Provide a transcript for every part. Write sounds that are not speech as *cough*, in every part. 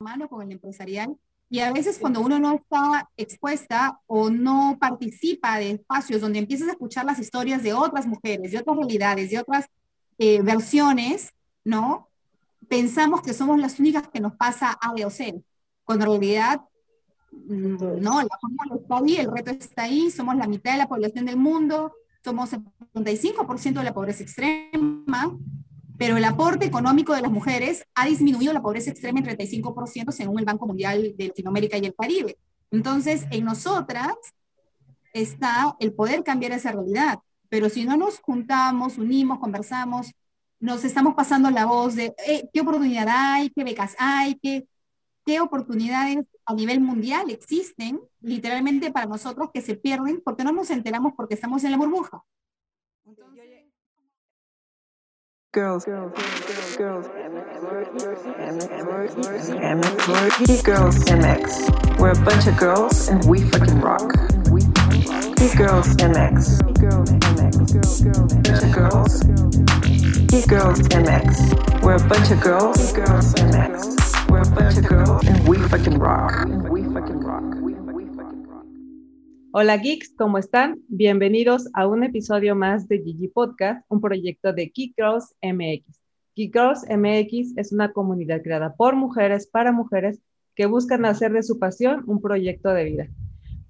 mano con el empresarial. Y a veces cuando uno no está expuesta o no participa de espacios donde empiezas a escuchar las historias de otras mujeres, de otras realidades, de otras eh, versiones, ¿no? Pensamos que somos las únicas que nos pasa A, B o C, cuando en realidad mm, no, la fórmula está ahí, el reto está ahí, somos la mitad de la población del mundo, somos el 75% de la pobreza extrema, pero el aporte económico de las mujeres ha disminuido la pobreza extrema en 35% según el Banco Mundial de Latinoamérica y el Caribe. Entonces, en nosotras está el poder cambiar esa realidad, pero si no nos juntamos, unimos, conversamos, nos estamos pasando la voz de eh, qué oportunidad hay, qué becas hay, qué, qué oportunidades a nivel mundial existen, literalmente para nosotros que se pierden porque no nos enteramos porque estamos en la burbuja. Girls, girls, girls, girls, girls, MX. We're a bunch of girls and we fucking rock. Geek Girls MX. Bunch of girls. Geek Girls MX. We're a bunch of girls. Girls MX. We're a bunch of girls and we fucking rock. We fucking rock. Hola geeks, ¿cómo están? Bienvenidos a un episodio más de Gigi Podcast, un proyecto de Geek Girls MX. Geek Girls MX es una comunidad creada por mujeres para mujeres que buscan hacer de su pasión un proyecto de vida.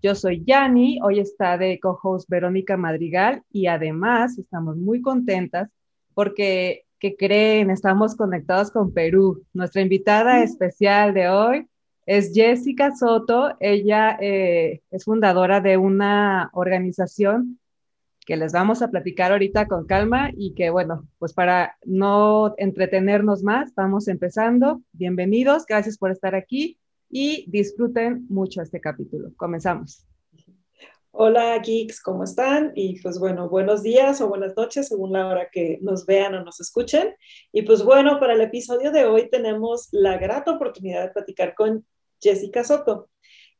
Yo soy Yani, hoy está de co-host Verónica Madrigal y además estamos muy contentas porque, que creen, estamos conectados con Perú. Nuestra invitada especial de hoy es Jessica Soto. Ella eh, es fundadora de una organización que les vamos a platicar ahorita con calma y que, bueno, pues para no entretenernos más, vamos empezando. Bienvenidos, gracias por estar aquí y disfruten mucho este capítulo. Comenzamos. Hola geeks, ¿cómo están? Y pues bueno, buenos días o buenas noches según la hora que nos vean o nos escuchen. Y pues bueno, para el episodio de hoy tenemos la grata oportunidad de platicar con Jessica Soto.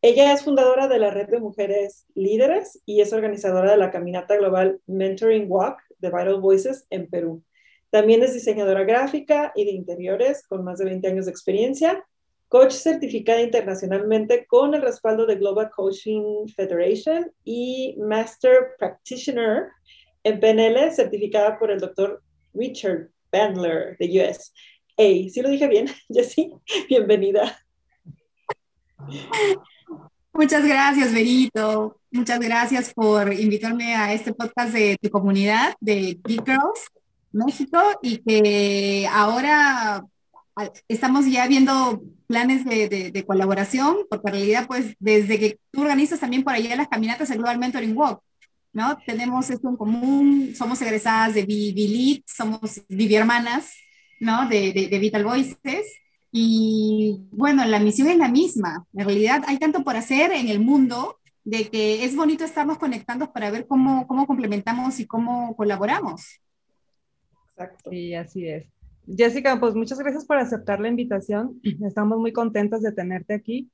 Ella es fundadora de la Red de Mujeres Líderes y es organizadora de la caminata global Mentoring Walk de Vital Voices en Perú. También es diseñadora gráfica y de interiores con más de 20 años de experiencia, coach certificada internacionalmente con el respaldo de Global Coaching Federation y Master Practitioner en PNL certificada por el doctor Richard Bandler de US. Hey, ¿sí lo dije bien, *laughs* Jessie? Bienvenida. Muchas gracias, Berito. Muchas gracias por invitarme a este podcast de tu comunidad de Geek Girls México y que ahora estamos ya viendo planes de, colaboración, porque en realidad, pues, desde que tú organizas también por allá las caminatas el Global Mentoring Walk, ¿no? Tenemos esto en común, somos egresadas de Vivi somos Vivi hermanas, ¿no? De, de Vital Voices, y bueno, la misión es la misma. En realidad hay tanto por hacer en el mundo de que es bonito estarnos conectando para ver cómo, cómo complementamos y cómo colaboramos. Exacto. Y así es. Jessica, pues muchas gracias por aceptar la invitación. *clears throat* Estamos muy contentas de tenerte aquí.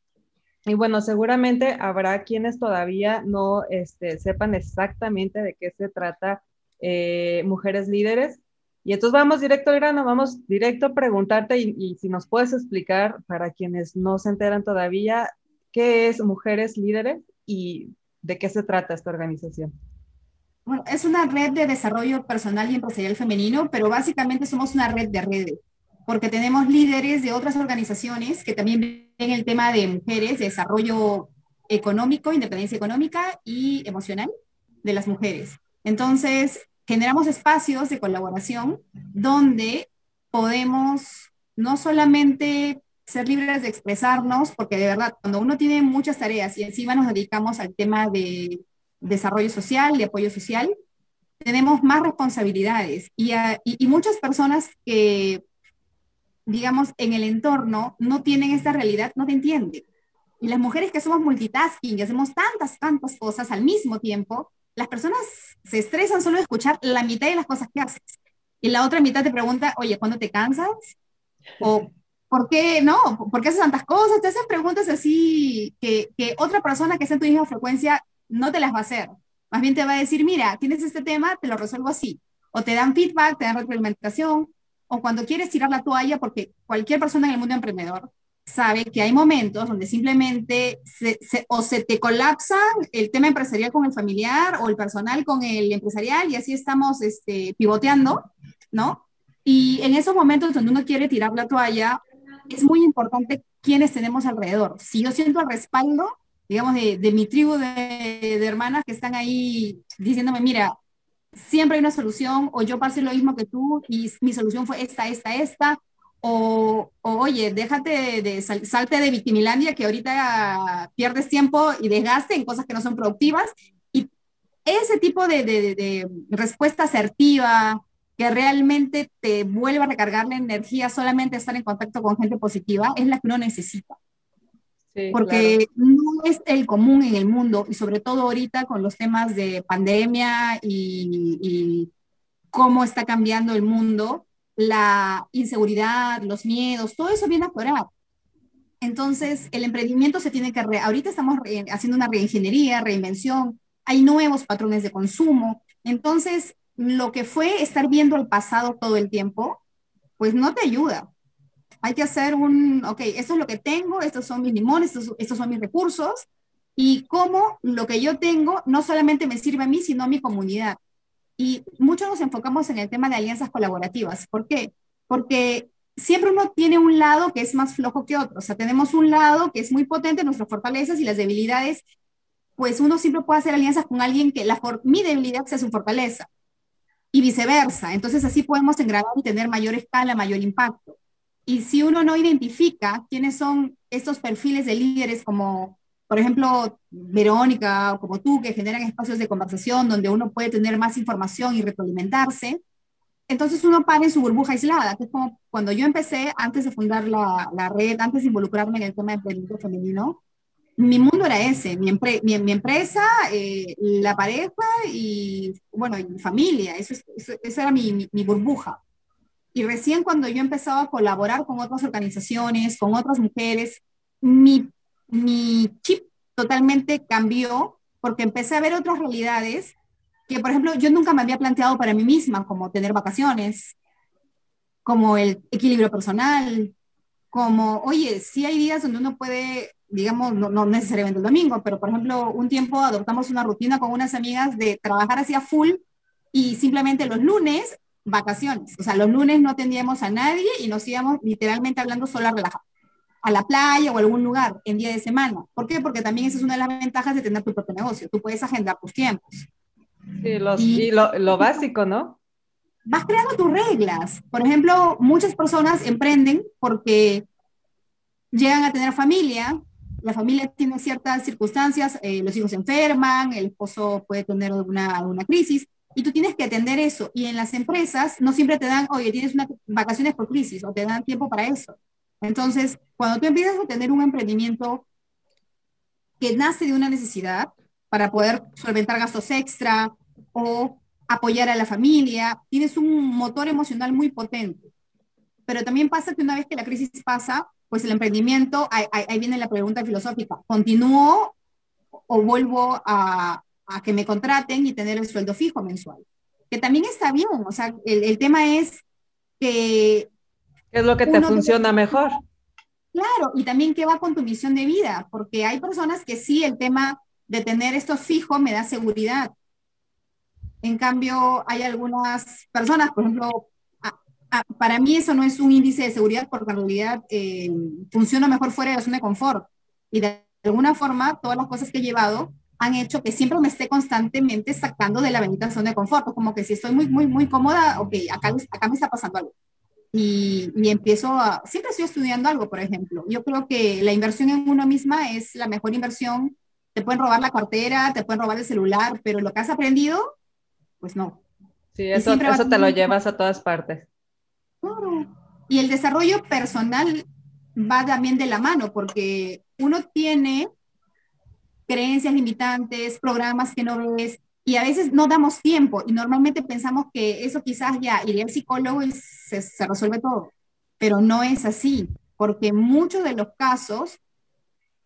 Y bueno, seguramente habrá quienes todavía no este, sepan exactamente de qué se trata eh, Mujeres Líderes. Y entonces vamos directo al grano, vamos directo a preguntarte y, si nos puedes explicar para quienes no se enteran todavía, ¿qué es Mujeres Líderes y de qué se trata esta organización? Bueno, es una red de desarrollo personal y empresarial femenino, pero básicamente somos una red de redes, porque tenemos líderes de otras organizaciones que también ven el tema de mujeres, de desarrollo económico, independencia económica y emocional de las mujeres. Entonces, generamos espacios de colaboración donde podemos no solamente ser libres de expresarnos, porque de verdad, cuando uno tiene muchas tareas y encima nos dedicamos al tema de desarrollo social, de apoyo social, tenemos más responsabilidades y, y, muchas personas que, digamos, en el entorno no tienen esta realidad, no te entienden. Y las mujeres que somos multitasking, que hacemos tantas, tantas cosas al mismo tiempo, las personas se estresan solo de escuchar la mitad de las cosas que haces. Y la otra mitad te pregunta, oye, ¿cuándo te cansas? O ¿por qué no? ¿Por qué haces tantas cosas? Te hacen preguntas así que, que otra persona que está en tu misma frecuencia no te las va a hacer. Más bien te va a decir, mira, tienes este tema, te lo resuelvo así. O te dan feedback, te dan retroalimentación, o cuando quieres tirar la toalla, porque cualquier persona en el mundo emprendedor sabe que hay momentos donde simplemente o se te colapsa el tema empresarial con el familiar o el personal con el empresarial y así estamos este, pivoteando, ¿no? Y en esos momentos donde uno quiere tirar la toalla, es muy importante quiénes tenemos alrededor. Si yo siento el respaldo, digamos, de, de mi tribu de, de, hermanas que están ahí diciéndome, mira, siempre hay una solución, o yo pasé lo mismo que tú y mi solución fue esta, esta, esta, o, oye, déjate de, salte de Victimilandia que ahorita pierdes tiempo y desgaste en cosas que no son productivas. Y ese tipo de, de, respuesta asertiva que realmente te vuelva a recargar la energía solamente estar en contacto con gente positiva es la que uno necesita. porque no es el común en el mundo y sobre todo ahorita con los temas de pandemia y, y cómo está cambiando el mundo, la inseguridad, los miedos, todo eso viene a. Entonces, el emprendimiento se tiene que, ahorita estamos haciendo una reingeniería, reinvención, hay nuevos patrones de consumo. Entonces, lo que fue estar viendo el pasado todo el tiempo, pues no te ayuda. Hay que hacer un, ok, esto es lo que tengo, estos son mis limones, estos, estos son mis recursos, y cómo lo que yo tengo no solamente me sirve a mí, sino a mi comunidad. Y muchos nos enfocamos en el tema de alianzas colaborativas. ¿Por qué? Porque siempre uno tiene un lado que es más flojo que otro. O sea, tenemos un lado que es muy potente, nuestras fortalezas y las debilidades, pues uno siempre puede hacer alianzas con alguien que la mi debilidad sea su fortaleza y viceversa. Entonces así podemos engranar y tener mayor escala, mayor impacto. Y si uno no identifica quiénes son estos perfiles de líderes como por ejemplo, Verónica como tú, que generan espacios de conversación donde uno puede tener más información y retroalimentarse, entonces uno para en su burbuja aislada, que es como cuando yo empecé, antes de fundar la, la red, antes de involucrarme en el tema de emprendimiento femenino, mi mundo era ese, mi, mi, empresa, eh, la pareja y, bueno, mi familia, eso, esa era mi, mi, burbuja. Y recién cuando yo empezaba a colaborar con otras organizaciones, con otras mujeres, mi mi chip totalmente cambió porque empecé a ver otras realidades que, por ejemplo, yo nunca me había planteado para mí misma, como tener vacaciones, como el equilibrio personal, como, oye, sí hay días donde uno puede, digamos, no, necesariamente el domingo, pero por ejemplo, un tiempo adoptamos una rutina con unas amigas de trabajar hacia full y simplemente los lunes, vacaciones. O sea, los lunes no atendíamos a nadie y nos íbamos literalmente hablando solo a relajar a la playa o a algún lugar en día de semana. ¿Por qué? Porque también esa es una de las ventajas de tener tu propio negocio. Tú puedes agendar tus tiempos. Sí, y, lo, lo, básico, ¿no? Vas creando tus reglas. Por ejemplo, muchas personas emprenden porque llegan a tener familia, la familia tiene ciertas circunstancias, eh, los hijos se enferman, el esposo puede tener alguna, alguna crisis, y tú tienes que atender eso. Y en las empresas no siempre te dan, oye, tienes unas vacaciones por crisis, o te dan tiempo para eso. Entonces, cuando tú empiezas a tener un emprendimiento que nace de una necesidad para poder solventar gastos extra o apoyar a la familia, tienes un motor emocional muy potente. Pero también pasa que una vez que la crisis pasa, pues el emprendimiento, ahí, viene la pregunta filosófica, ¿continúo o vuelvo a, que me contraten y tener el sueldo fijo mensual? Que también está bien, o sea, el, el tema es que ¿Qué es lo que te funciona mejor? Claro, y también qué va con tu misión de vida, porque hay personas que sí, el tema de tener esto fijo me da seguridad. En cambio, hay algunas personas, por ejemplo, para mí eso no es un índice de seguridad porque en realidad eh, funciona mejor fuera de la zona de confort. Y de alguna forma, todas las cosas que he llevado han hecho que siempre me esté constantemente sacando de la bendita zona de confort. Como que si estoy muy, muy, muy cómoda, ok, acá, acá me está pasando algo y, empiezo a, siempre estoy estudiando algo, por ejemplo. Yo creo que la inversión en uno misma es la mejor inversión. Te pueden robar la cartera, te pueden robar el celular, pero lo que has aprendido, pues no. Sí, eso, eso te lo llevas a todas partes. Claro. Y el desarrollo personal va también de la mano, porque uno tiene creencias limitantes, programas que no ves, y a veces no damos tiempo y normalmente pensamos que eso quizás ya iría al psicólogo y se, resuelve todo, pero no es así, porque muchos de los casos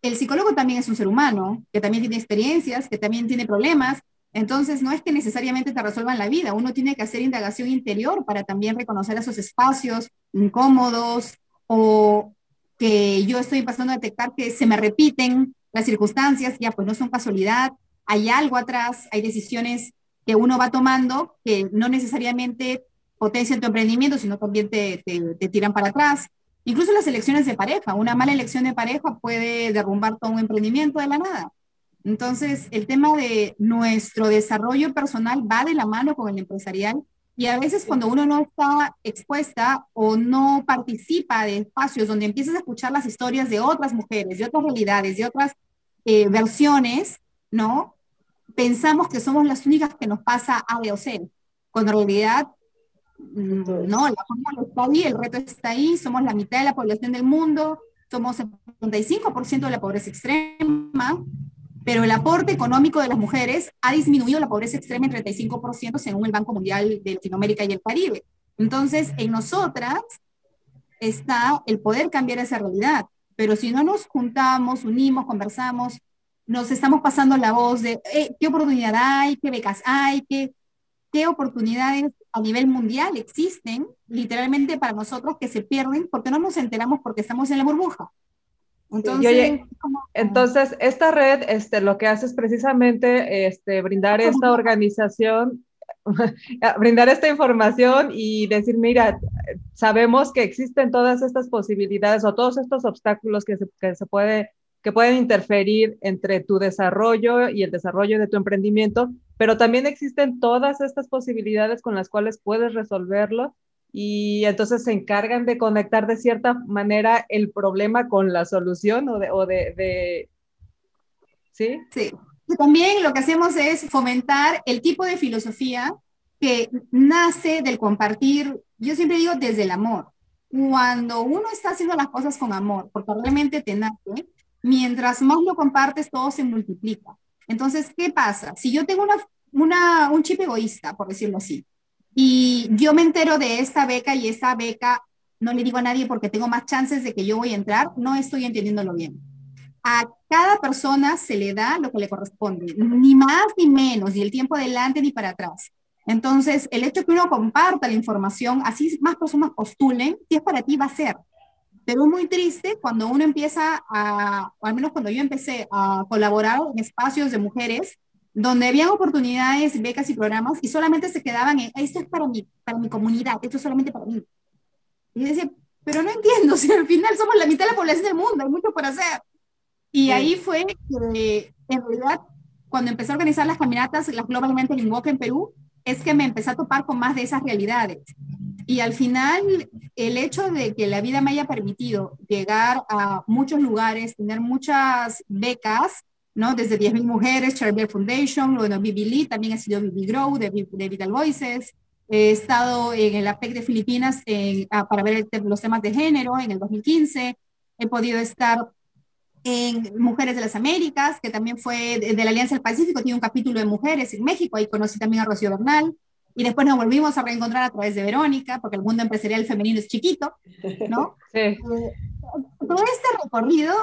el psicólogo también es un ser humano, que también tiene experiencias, que también tiene problemas, entonces no es que necesariamente te resuelvan la vida, uno tiene que hacer indagación interior para también reconocer esos espacios incómodos o que yo estoy pasando a detectar que se me repiten las circunstancias, ya pues no son casualidad, hay algo atrás, hay decisiones que uno va tomando que no necesariamente potencian tu emprendimiento, sino también te, te, tiran para atrás. Incluso las elecciones de pareja, una mala elección de pareja puede derrumbar todo un emprendimiento de la nada. Entonces, el tema de nuestro desarrollo personal va de la mano con el empresarial y a veces cuando uno no está expuesta o no participa de espacios donde empiezas a escuchar las historias de otras mujeres, de otras realidades, de otras eh, versiones, ¿no? Pensamos que somos las únicas que nos pasa A, B o C, cuando en realidad no, la fórmula está ahí, el reto está ahí, somos la mitad de la población del mundo, somos el 75% de la pobreza extrema, pero el aporte económico de las mujeres ha disminuido la pobreza extrema en 35% según el Banco Mundial de Latinoamérica y el Caribe. Entonces, en nosotras está el poder cambiar esa realidad, pero si no nos juntamos, unimos, conversamos, nos estamos pasando la voz de eh, qué oportunidad hay, qué becas hay, qué, qué oportunidades a nivel mundial existen literalmente para nosotros que se pierden porque no nos enteramos porque estamos en la burbuja. Entonces, entonces, esta red este, lo que hace es precisamente este, brindar esta organización, *laughs* brindar esta información y decir, mira, sabemos que existen todas estas posibilidades o todos estos obstáculos que se, que se puede, que pueden interferir entre tu desarrollo y el desarrollo de tu emprendimiento, pero también existen todas estas posibilidades con las cuales puedes resolverlo y entonces se encargan de conectar de cierta manera el problema con la solución o de... O de, ¿Sí? Sí. también lo que hacemos es fomentar el tipo de filosofía que nace del compartir, yo siempre digo desde el amor. Cuando uno está haciendo las cosas con amor, porque realmente te nace, mientras más lo compartes, todo se multiplica. Entonces, ¿qué pasa? Si yo tengo una, un chip egoísta, por decirlo así, y yo me entero de esta beca y esta beca no le digo a nadie porque tengo más chances de que yo voy a entrar, no estoy entendiéndolo bien. A cada persona se le da lo que le corresponde, ni más ni menos, ni el tiempo adelante ni para atrás. Entonces, el hecho que uno comparta la información, así más personas postulen, si es para ti va a ser. Pero es muy triste cuando uno empieza a, o al menos cuando yo empecé a colaborar en espacios de mujeres, donde había oportunidades, becas y programas y solamente se quedaban en, esto es para mi, para mi comunidad, esto es solamente para mí. Y decía, pero no entiendo, *laughs* si al final somos la mitad de la población del mundo, hay mucho por hacer. Y ahí fue que, en realidad, cuando empecé a organizar las caminatas, las globalmente en Walk en Perú, es que me empecé a topar con más de esas realidades. Y al final, el hecho de que la vida me haya permitido llegar a muchos lugares, tener muchas becas, ¿no? Desde 10.000 mujeres, Charlie Foundation, bueno, Lee, también ha sido Bibi Grow, de, de, Vital Voices. He estado en el APEC de Filipinas ah, para ver los temas de género en el 2015. He podido estar en Mujeres de las Américas, que también fue de, la Alianza del Pacífico, tiene un capítulo de mujeres en México, ahí conocí también a Rocío Bernal. Y después nos volvimos a reencontrar a través de Verónica, porque el mundo empresarial femenino es chiquito, ¿no? *laughs* Sí. Eh, todo este recorrido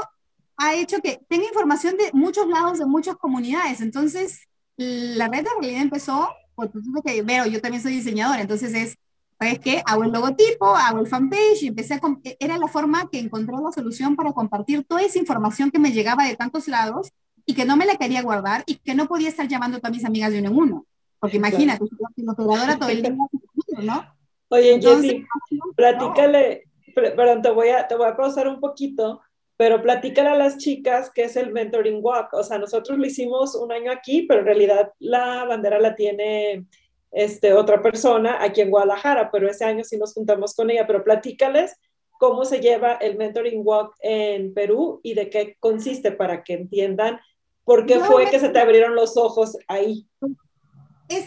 ha hecho que tenga información de muchos lados, de muchas comunidades. Entonces, la red de realidad empezó, pues que, veo, yo también soy diseñadora, entonces es, ¿sabes qué? Hago el logotipo, hago el fanpage y empecé a, e, era la forma que encontré la solución para compartir toda esa información que me llegaba de tantos lados y que no me la quería guardar y que no podía estar llamando a mis amigas de uno en uno. Porque imagínate, soy operadora todo el día, *laughs* ¿no? Oye, Jessy, platícale, perdón, te voy a, te voy a pausar un poquito pero platícale a las chicas qué es el Mentoring Walk. O sea, nosotros lo hicimos un año aquí, pero en realidad la bandera la tiene este, otra persona aquí en Guadalajara, pero ese año sí nos juntamos con ella. Pero platícales cómo se lleva el Mentoring Walk en Perú y de qué consiste para que entiendan por qué fue que se te abrieron los ojos ahí. Es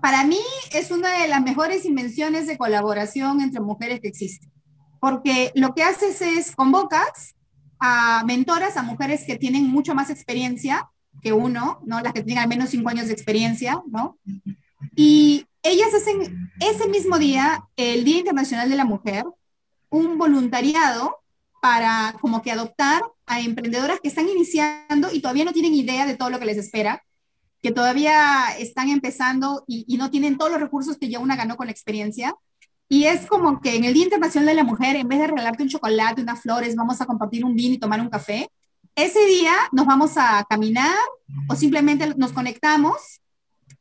para mí es una de las mejores invenciones de colaboración entre mujeres que existe, porque lo que haces es convocas a mentoras, a mujeres que tienen mucho más experiencia que uno, ¿no? Las que tienen al menos cinco años de experiencia, ¿no? Y ellas hacen ese mismo día, el Día Internacional de la Mujer, un voluntariado para como que adoptar a emprendedoras que están iniciando y todavía no tienen idea de todo lo que les espera, que todavía están empezando y, no tienen todos los recursos que ya una ganó con la experiencia. Y es como que en el Día Internacional de la Mujer, en vez de regalarte un chocolate, unas flores, vamos a compartir un vino y tomar un café, ese día nos vamos a caminar o simplemente nos conectamos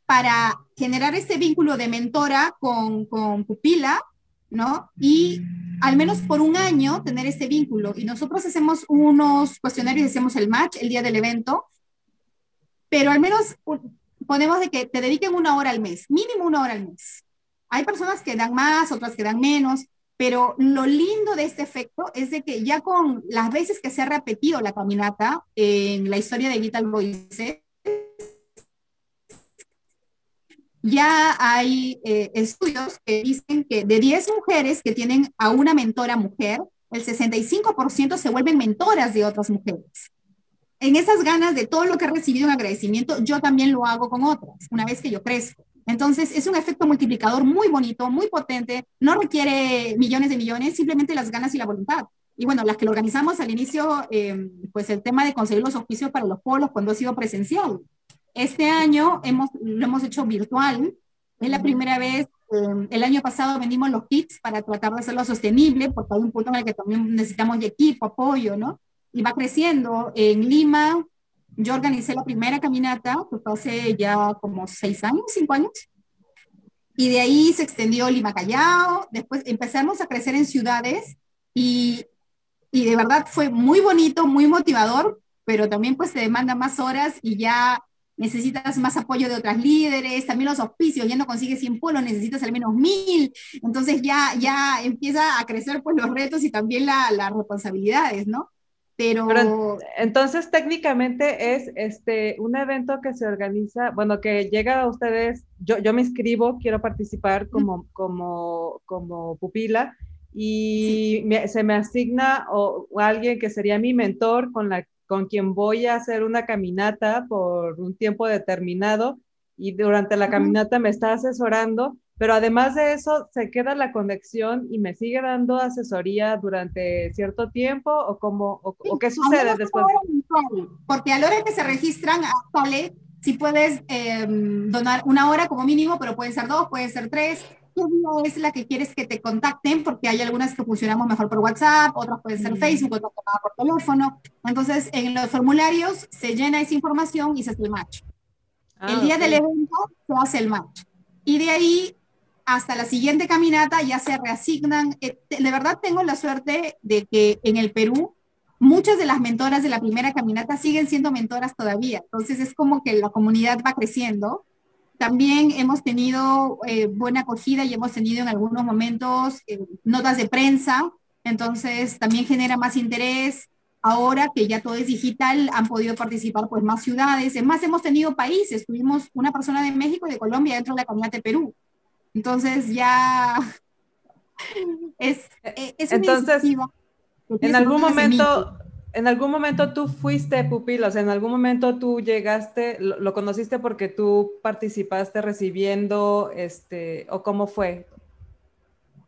para generar este vínculo de mentora con, con pupila, ¿no? Y al menos por un año tener este vínculo. Y nosotros hacemos unos cuestionarios, hacemos el match el día del evento, pero al menos ponemos de que te dediquen una hora al mes, mínimo una hora al mes. Hay personas que dan más, otras que dan menos, pero lo lindo de este efecto es de que ya con las veces que se ha repetido la caminata en la historia de Vital Voices, ya hay eh, estudios que dicen que de 10 mujeres que tienen a una mentora mujer, el 65% se vuelven mentoras de otras mujeres. En esas ganas de todo lo que he recibido en agradecimiento, yo también lo hago con otras, una vez que yo crezco. Entonces, es un efecto multiplicador muy bonito, muy potente, no requiere millones de millones, simplemente las ganas y la voluntad. Y bueno, las que lo organizamos al inicio, eh, pues el tema de conseguir los auspicios para los polos cuando ha sido presencial. Este año hemos, lo hemos hecho virtual. Es la primera vez, em, el año pasado vendimos los kits para tratar de hacerlo sostenible, porque hay un punto en el que también necesitamos de equipo, apoyo, ¿no? Y va creciendo. En Lima, yo organicé la primera caminata, que fue hace ya como seis años, cinco años. Y de ahí se extendió Lima Callao. Después empezamos a crecer en ciudades y, y de verdad fue muy bonito, muy motivador, pero también pues se demanda más horas y ya necesitas más apoyo de otras líderes, también los auspicios, ya no consigues 100 polos, necesitas al menos 1000, entonces ya, ya empieza a crecer pues los retos y también las responsabilidades, ¿no? Pero... entonces técnicamente es este un evento que se organiza, bueno, que llega a ustedes, yo, yo me inscribo, quiero participar como, como, como pupila y se me asigna o, alguien que sería mi mentor con la con quien voy a hacer una caminata por un tiempo determinado y durante la caminata me está asesorando, pero además de eso se queda la conexión y me sigue dando asesoría durante cierto tiempo o cómo o, qué sucede después. Porque a la hora que se registran sale si puedes em, donar una hora como mínimo, pero pueden ser dos, pueden ser tres, qué es la que quieres que te contacten, porque hay algunas que funcionamos mejor por WhatsApp, otras pueden ser Facebook, otras por teléfono. Entonces, en los formularios se llena esa información y se hace el match. Ah, el día del evento se hace el match. Y de ahí hasta la siguiente caminata ya se reasignan. Eh, de verdad tengo la suerte de que en el Perú muchas de las mentoras de la primera caminata siguen siendo mentoras todavía. Entonces es como que la comunidad va creciendo también hemos tenido eh, buena acogida y hemos tenido en algunos momentos eh, notas de prensa, entonces también genera más interés. Ahora que ya todo es digital, han podido participar pues más ciudades. Es más, hemos tenido países. Tuvimos una persona de México y de Colombia dentro de la comunidad de Perú. Entonces ya *laughs* es, eh, es Entonces, en algún momento en algún momento tú fuiste pupilos, en algún momento tú llegaste, lo, conociste porque tú participaste recibiendo, este, o cómo fue?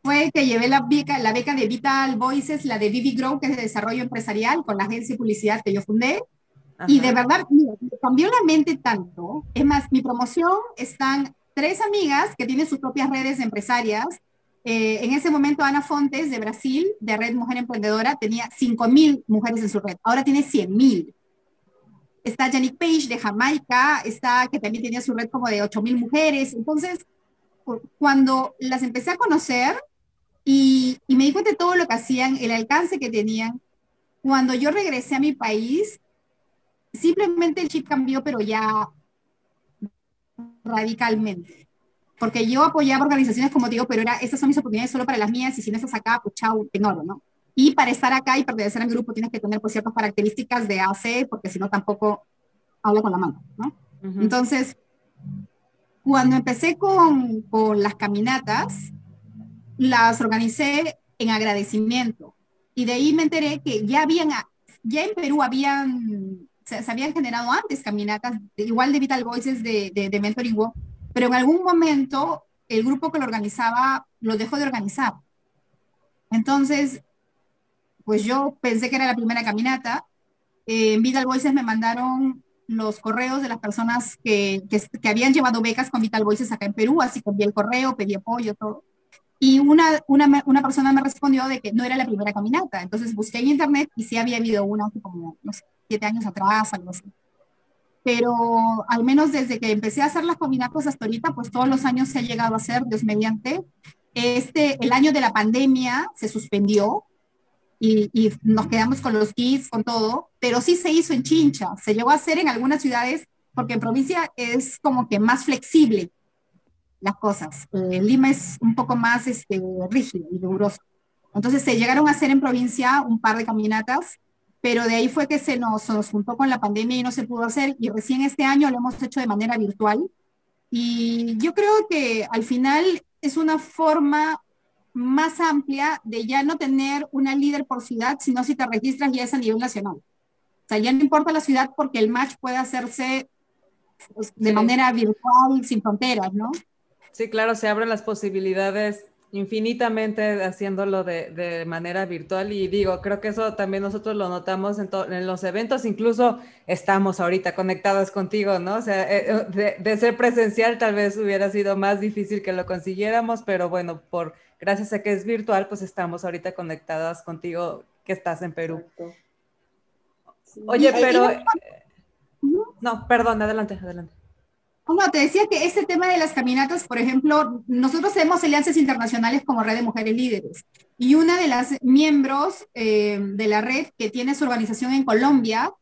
Fue que llevé la beca, la beca de Vital Voices, la de Vivi Grow, que es de desarrollo empresarial, con la agencia de publicidad que yo fundé. Y de verdad, mira, cambió la mente tanto. Es más, mi promoción están tres amigas que tienen sus propias redes empresarias eh, en ese momento, Ana Fontes de Brasil, de Red Mujer Emprendedora, tenía 5.000 mujeres en su red. Ahora tiene 100.000. Está Janik Page de Jamaica, está, que también tenía su red como de 8.000 mujeres. Entonces, cuando las empecé a conocer y, y me di cuenta de todo lo que hacían, el alcance que tenían, cuando yo regresé a mi país, simplemente el chip cambió, pero ya radicalmente porque yo apoyaba organizaciones como digo, pero era, estas son mis oportunidades solo para las mías y si no estás acá, pues chao, tengo ¿no? Y para estar acá y pertenecer al grupo tienes que tener pues, ciertas características de AC, porque si no tampoco hablo con la mano, ¿no? Entonces, cuando empecé con, con las caminatas, las organicé en agradecimiento. Y de ahí me enteré que ya habían, ya en Perú habían, se, habían generado antes caminatas, igual de Vital Voices de, de, de Mentoring pero en algún momento el grupo que lo organizaba lo dejó de organizar. Entonces, pues yo pensé que era la primera caminata. Eh, en Vital Voices me mandaron los correos de las personas que, que, habían llevado becas con Vital Voices acá en Perú, así que envié el correo, pedí apoyo, todo. Y una, una, una, persona me respondió de que no era la primera caminata. Entonces busqué en internet y sí había habido una como, no sé, siete años atrás, algo así. Pero al menos desde que empecé a hacer las caminatas hasta ahorita, pues todos los años se ha llegado a hacer, Dios mediante. Este, el año de la pandemia se suspendió y, y nos quedamos con los kits, con todo, pero sí se hizo en Chincha. Se llegó a hacer en algunas ciudades porque en provincia es como que más flexible las cosas. Eh, Lima es un poco más este, rígido y riguroso. Entonces se llegaron a hacer en provincia un par de caminatas, pero de ahí fue que se nos, nos juntó con la pandemia y no se pudo hacer. Y recién este año lo hemos hecho de manera virtual. Y yo creo que al final es una forma más amplia de ya no tener una líder por ciudad, sino si te registras ya es a nivel nacional. O sea, ya no importa la ciudad porque el match puede hacerse pues, de manera virtual, sin fronteras, ¿no? Sí, claro, se abren las posibilidades infinitamente haciéndolo de, de, manera virtual y digo, creo que eso también nosotros lo notamos en, en los eventos, incluso estamos ahorita conectadas contigo, ¿no? O sea, eh, eh, de, de, ser presencial tal vez hubiera sido más difícil que lo consiguiéramos, pero bueno, por gracias a que es virtual, pues estamos ahorita conectadas contigo que estás en Perú. Oye, pero... Eh, no, perdón, adelante, adelante. No, te decía que este tema de las caminatas, por ejemplo, nosotros tenemos alianzas internacionales como Red de Mujeres Líderes y una de las miembros eh, de la red que tiene su organización en Colombia,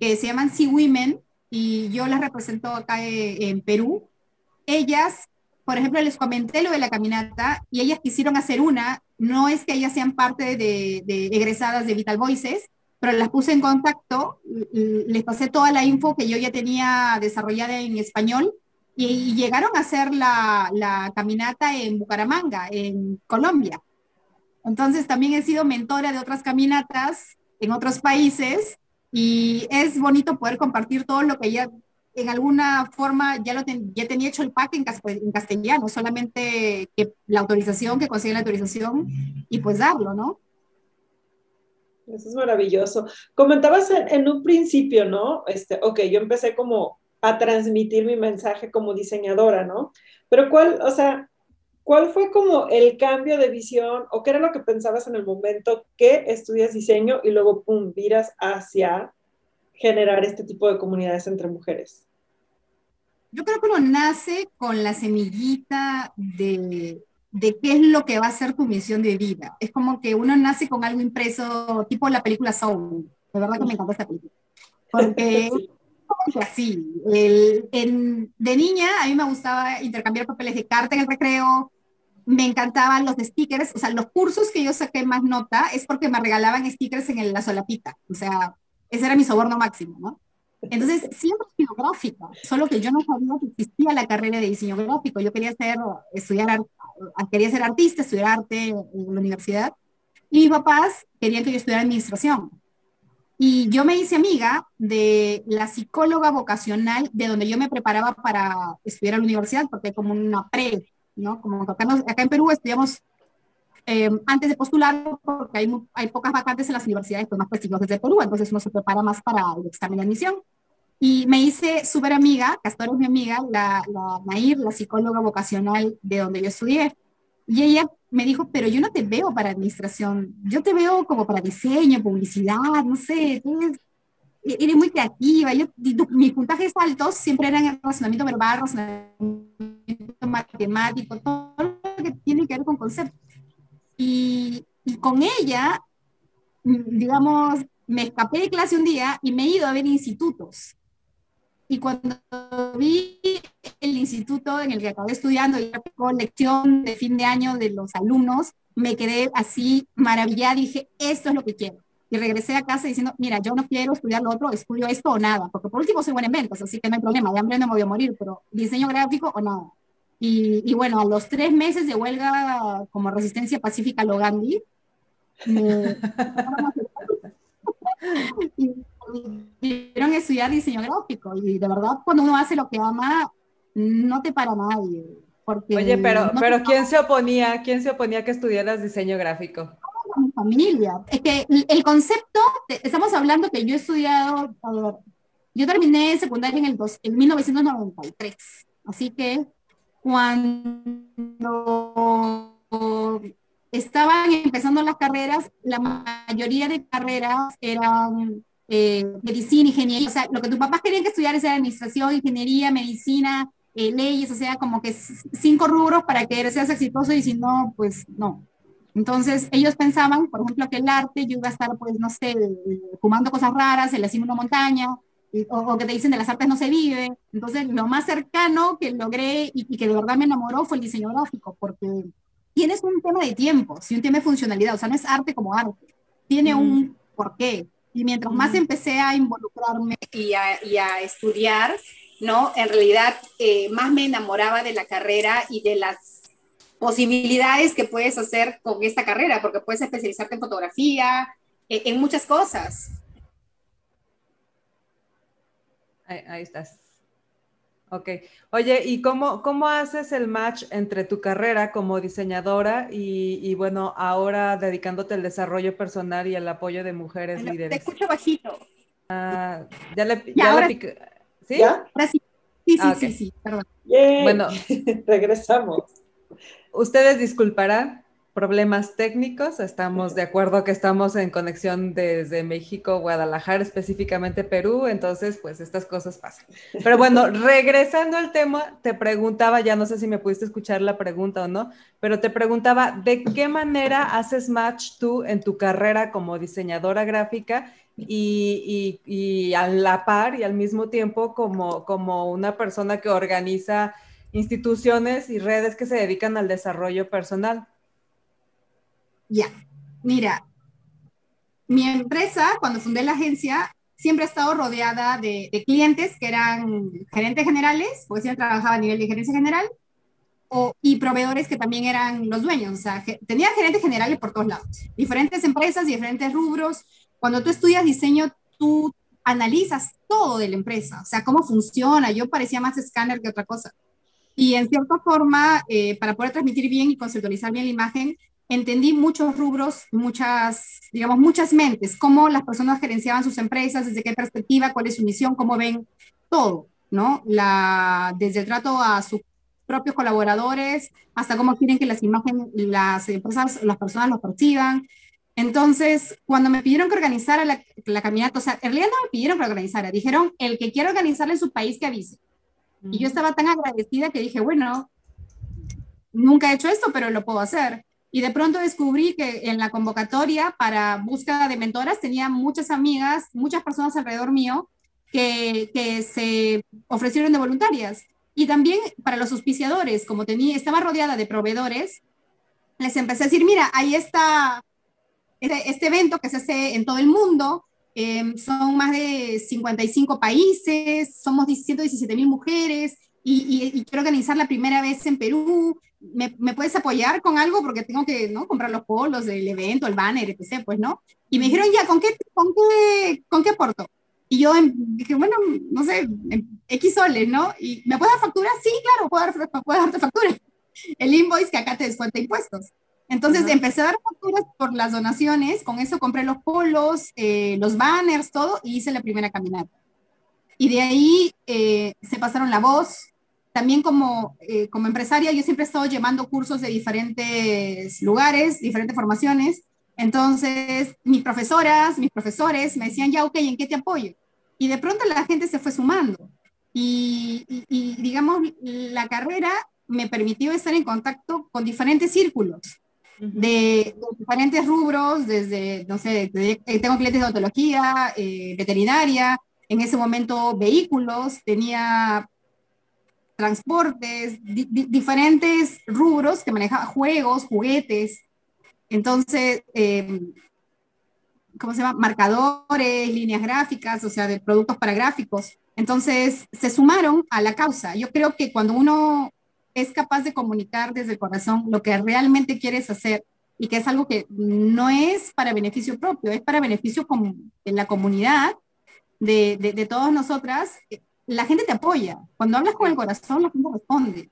que se llaman Sea Women, y yo las represento acá eh, en Perú, ellas, por ejemplo, les comenté lo de la caminata y ellas quisieron hacer una, no es que ellas sean parte de, de egresadas de Vital Voices, pero las puse en contacto, les pasé toda la info que yo ya tenía desarrollada en español y, llegaron a hacer la, la, caminata en Bucaramanga, en Colombia. Entonces también he sido mentora de otras caminatas en otros países y es bonito poder compartir todo lo que ya en alguna forma ya, lo ya tenía hecho el pack en, en, castellano, solamente que la autorización, que consiga la autorización y pues darlo, ¿no? Eso es maravilloso. Comentabas en, un principio, ¿no? Este, ok, yo empecé como a transmitir mi mensaje como diseñadora, ¿no? Pero cuál, o sea, ¿cuál fue como el cambio de visión o qué era lo que pensabas en el momento que estudias diseño y luego, pum, viras hacia generar este tipo de comunidades entre mujeres? Yo creo que uno nace con la semillita de de qué es lo que va a ser tu misión de vida. Es como que uno nace con algo impreso, tipo la película Soul. De verdad que me encanta esta película. Porque *laughs* así. El, en, de niña a mí me gustaba intercambiar papeles de carta en el recreo. Me encantaban los stickers. O sea, los cursos que yo saqué más nota es porque me regalaban stickers en la solapita. O sea, ese era mi soborno máximo, ¿no? Entonces, siempre he sido solo que yo no sabía que existía la carrera de diseño gráfico. Yo quería hacer, estudiar quería ser artista, estudiar arte en la universidad, y mis papás querían que yo estudiara administración. Y yo me hice amiga de la psicóloga vocacional de donde yo me preparaba para estudiar a la universidad, porque como una pre, ¿no? Como acá, acá en Perú estudiamos eh, antes de postular, porque hay, hay pocas vacantes en las universidades pues, más prestigiosas de Perú, entonces uno se prepara más para el examen de admisión. Y me hice súper amiga, Castor es mi amiga, la, la Nair, la psicóloga vocacional de donde yo estudié. Y ella me dijo, pero yo no te veo para administración, yo te veo como para diseño, publicidad, no sé, eres, eres muy creativa. Yo, mis puntajes altos siempre eran en razonamiento verbal, razonamiento matemático, todo lo que tiene que ver con conceptos. Y, y con ella, digamos, me escapé de clase un día y me he ido a ver institutos y cuando vi el instituto en el que acabé estudiando y la lección de fin de año de los alumnos, me quedé así maravillada. Dije, esto es lo que quiero. Y regresé a casa diciendo, mira, yo no quiero estudiar lo otro, estudio esto o nada, porque por último soy buena en ventas, así que no hay problema, de hambre no me voy a morir, pero diseño gráfico o nada. Y, y bueno, a los tres meses de huelga como Resistencia Pacífica Logandi, me... *laughs* *laughs* Quiero estudiar diseño gráfico y de verdad cuando uno hace lo que ama, no te para nadie. Porque Oye, pero, pero ¿quién se oponía? ¿Quién se oponía que estudiaras diseño gráfico? Mi familia. Es que el concepto, estamos hablando que yo he estudiado, yo terminé secundaria en, el dos, en 1993, así que cuando estaban empezando las carreras, la mayoría de carreras eran eh, medicina, ingeniería, o sea, lo que tus papás querían que estudiar era administración, ingeniería, medicina, eh, leyes, o sea, como que cinco rubros para que seas exitoso y si no, pues no. Entonces, ellos pensaban, por ejemplo, que el arte, yo iba a estar, pues, no sé, fumando cosas raras en la cima de una montaña, o, que te dicen de las artes no se vive. Entonces, lo más cercano que logré y, y, que de verdad me enamoró fue el diseño gráfico, porque tienes un tema de tiempo, si un tema de funcionalidad, o sea, no es arte como arte, tiene un porqué. Y mientras más empecé a involucrarme y a, y a, estudiar, ¿no? En realidad, eh, más me enamoraba de la carrera y de las posibilidades que puedes hacer con esta carrera, porque puedes especializarte en fotografía, eh, en muchas cosas. Ahí, ahí estás. Ok. Oye, ¿y cómo, cómo haces el match entre tu carrera como diseñadora y, bueno, ahora dedicándote al desarrollo personal y al apoyo de mujeres líderes? Te escucho bajito. Ah, ya le, ya, ¿Sí? ¿Ya? sí. Sí, ah, sí, sí, perdón. Bueno, *laughs* regresamos. Ustedes disculparán, problemas técnicos. Estamos de acuerdo que estamos en conexión desde México, Guadalajara, específicamente Perú, entonces pues estas cosas pasan. Pero bueno, *laughs* regresando al tema, te preguntaba, ya no sé si me pudiste escuchar la pregunta o no, pero te preguntaba, ¿de qué manera haces match tú en tu carrera como diseñadora gráfica y, y, a la par y al mismo tiempo como, como una persona que organiza instituciones y redes que se dedican al desarrollo personal? Ya, mira, mi empresa, cuando fundé la agencia, siempre ha estado rodeada de, clientes que eran gerentes generales, pues siempre trabajaba a nivel de gerencia general, o, y proveedores que también eran los dueños. O sea, tenía gerentes generales por todos lados, diferentes empresas, diferentes rubros. Cuando tú estudias diseño, tú analizas todo de la empresa, o sea, cómo funciona. Yo parecía más escáner que otra cosa. Y en cierta forma, eh, para poder transmitir bien y conceptualizar bien la imagen, entendí muchos rubros, muchas, digamos, muchas mentes, cómo las personas gerenciaban sus empresas, desde qué perspectiva, cuál es su misión, cómo ven todo, ¿no? La, desde el trato a sus propios colaboradores hasta cómo quieren que las imágenes, las empresas, las personas los perciban. Entonces, cuando me pidieron que organizara la, la, caminata, o sea, en realidad no me pidieron que organizara, dijeron, el que quiera organizarla en su país que avise. Y yo estaba tan agradecida que dije, bueno, nunca he hecho esto, pero lo puedo hacer. Y de pronto descubrí que en la convocatoria para búsqueda de mentoras tenía muchas amigas, muchas personas alrededor mío que, se ofrecieron de voluntarias. Y también para los auspiciadores, como tenía, estaba rodeada de proveedores, les empecé a decir, mira, ahí está este, este evento que se hace en todo el mundo, em, son más de 55 países, somos 117 mil mujeres y, y, quiero organizar la primera vez en Perú. ¿Me, ¿Me, puedes apoyar con algo? Porque tengo que ¿no? comprar los polos del evento, el banner, etc. Pues, ¿no? Y me dijeron, ya, ¿con qué, con qué, con qué aporto? Y yo em, dije, bueno, no sé, X soles, ¿no? Y ¿me puedes dar factura? Sí, claro, puedo, dar, puedo darte factura. *laughs* El invoice que acá te descuenta impuestos. Entonces empecé a dar facturas por las donaciones, con eso compré los polos, eh, los banners, todo, y hice la primera caminata. Y de ahí eh, se pasaron la voz, también como, eh, como empresaria, yo siempre he estado llevando cursos de diferentes lugares, diferentes formaciones. Entonces, mis profesoras, mis profesores me decían, ya, ok, ¿en qué te apoyo? Y de pronto la gente se fue sumando. Y, y, digamos, la carrera me permitió estar en contacto con diferentes círculos. De, diferentes rubros, desde, no sé, tengo clientes de odontología, eh, veterinaria, en ese momento vehículos, tenía transportes, diferentes rubros que manejaba juegos, juguetes. Entonces, em, ¿cómo se llama? Marcadores, líneas gráficas, o sea, de productos para gráficos. Entonces, se sumaron a la causa. Yo creo que cuando uno es capaz de comunicar desde el corazón lo que realmente quieres hacer y que es algo que no es para beneficio propio, es para beneficio en la comunidad de, de, de todas nosotras, la gente te apoya. Cuando hablas con el corazón, la gente responde.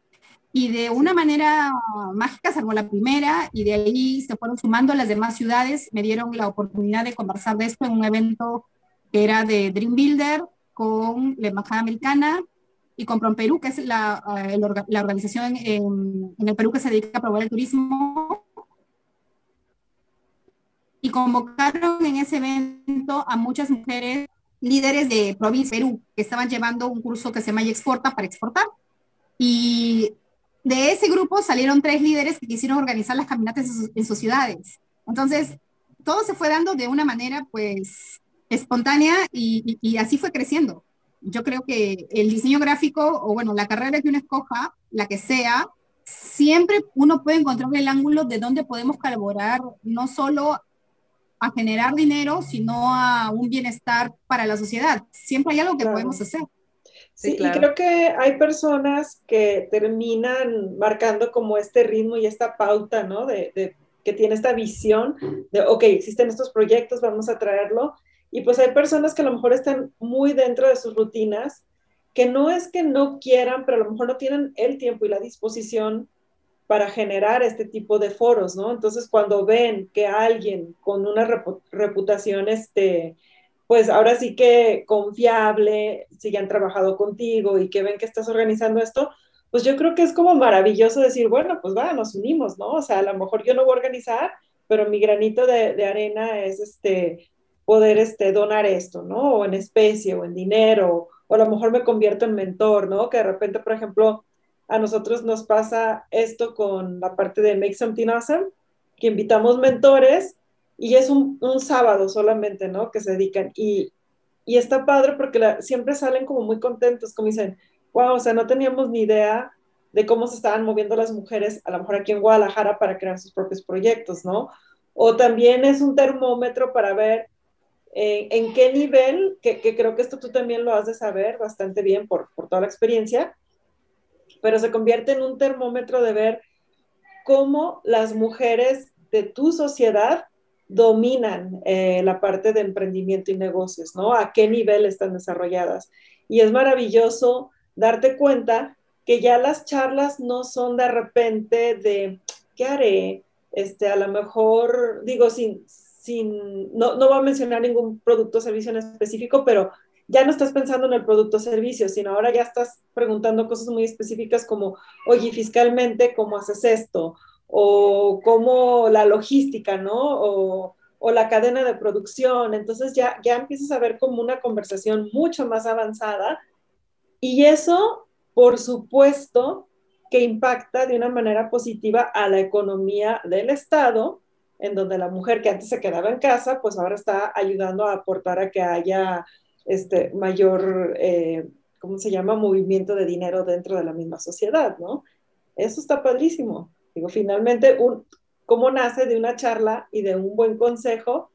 Y de una manera mágica salvo la primera y de ahí se fueron sumando las demás ciudades. Me dieron la oportunidad de conversar de esto en un evento que era de Dream Builder con la Embajada Americana y con Perú, que es la, eh, la organización en, en, el Perú que se dedica a promover el turismo. convocaron en ese evento a muchas mujeres líderes de provincia Perú que estaban llevando un curso que se llama Exporta para exportar. Y de ese grupo salieron tres líderes que quisieron organizar las caminatas en sus, ciudades. Entonces, todo se fue dando de una manera, pues, espontánea y, así fue creciendo. Yo creo que el diseño gráfico, o bueno, la carrera que uno escoja, la que sea, siempre uno puede encontrar el ángulo de dónde podemos colaborar, no solo a generar dinero, sino a un bienestar para la sociedad. Siempre hay algo que podemos hacer. Sí, y creo que hay personas que terminan marcando como este ritmo y esta pauta, ¿no? De, que tiene esta visión de, ok, existen estos proyectos, vamos a traerlo. Y pues hay personas que a lo mejor están muy dentro de sus rutinas, que no es que no quieran, pero a lo mejor no tienen el tiempo y la disposición para generar este tipo de foros, ¿no? Entonces, cuando ven que alguien con una reputación, este, pues ahora sí que confiable, si ya han trabajado contigo y que ven que estás organizando esto, pues yo creo que es como maravilloso decir, bueno, pues va, nos unimos, ¿no? O sea, a lo mejor yo no voy a organizar, pero mi granito de, de arena es este, poder este, donar esto, ¿no? O en especie, o en dinero, o a lo mejor me convierto en mentor, ¿no? Que de repente, por ejemplo, a nosotros nos pasa esto con la parte de Make Something Awesome, que invitamos mentores y es un, sábado solamente, ¿no? Que se dedican. Y, y está padre porque siempre salen como muy contentos, como dicen, wow, o sea, no teníamos ni idea de cómo se estaban moviendo las mujeres, a lo mejor aquí en Guadalajara, para crear sus propios proyectos, ¿no? O también es un termómetro para ver eh, en qué nivel, que, que, creo que esto tú también lo has de saber bastante bien por, por toda la experiencia, pero se convierte en un termómetro de ver cómo las mujeres de tu sociedad dominan eh, la parte de emprendimiento y negocios, ¿no? A qué nivel están desarrolladas. Y es maravilloso darte cuenta que ya las charlas no son de repente de, ¿qué haré? Este, a lo mejor, digo, sin, sin, no, no voy a mencionar ningún producto o servicio en específico, pero ya no estás pensando en el producto o servicio, sino ahora ya estás preguntando cosas muy específicas como, oye, fiscalmente, ¿cómo haces esto? O cómo la logística, ¿no? O, o la cadena de producción. Entonces ya, ya empiezas a ver como una conversación mucho más avanzada y eso, por supuesto, que impacta de una manera positiva a la economía del Estado, en donde la mujer que antes se quedaba en casa, pues ahora está ayudando a aportar a que haya este, mayor, eh, ¿cómo se llama?, movimiento de dinero dentro de la misma sociedad, ¿no? Eso está padrísimo. Digo, finalmente, un, ¿cómo nace de una charla y de un buen consejo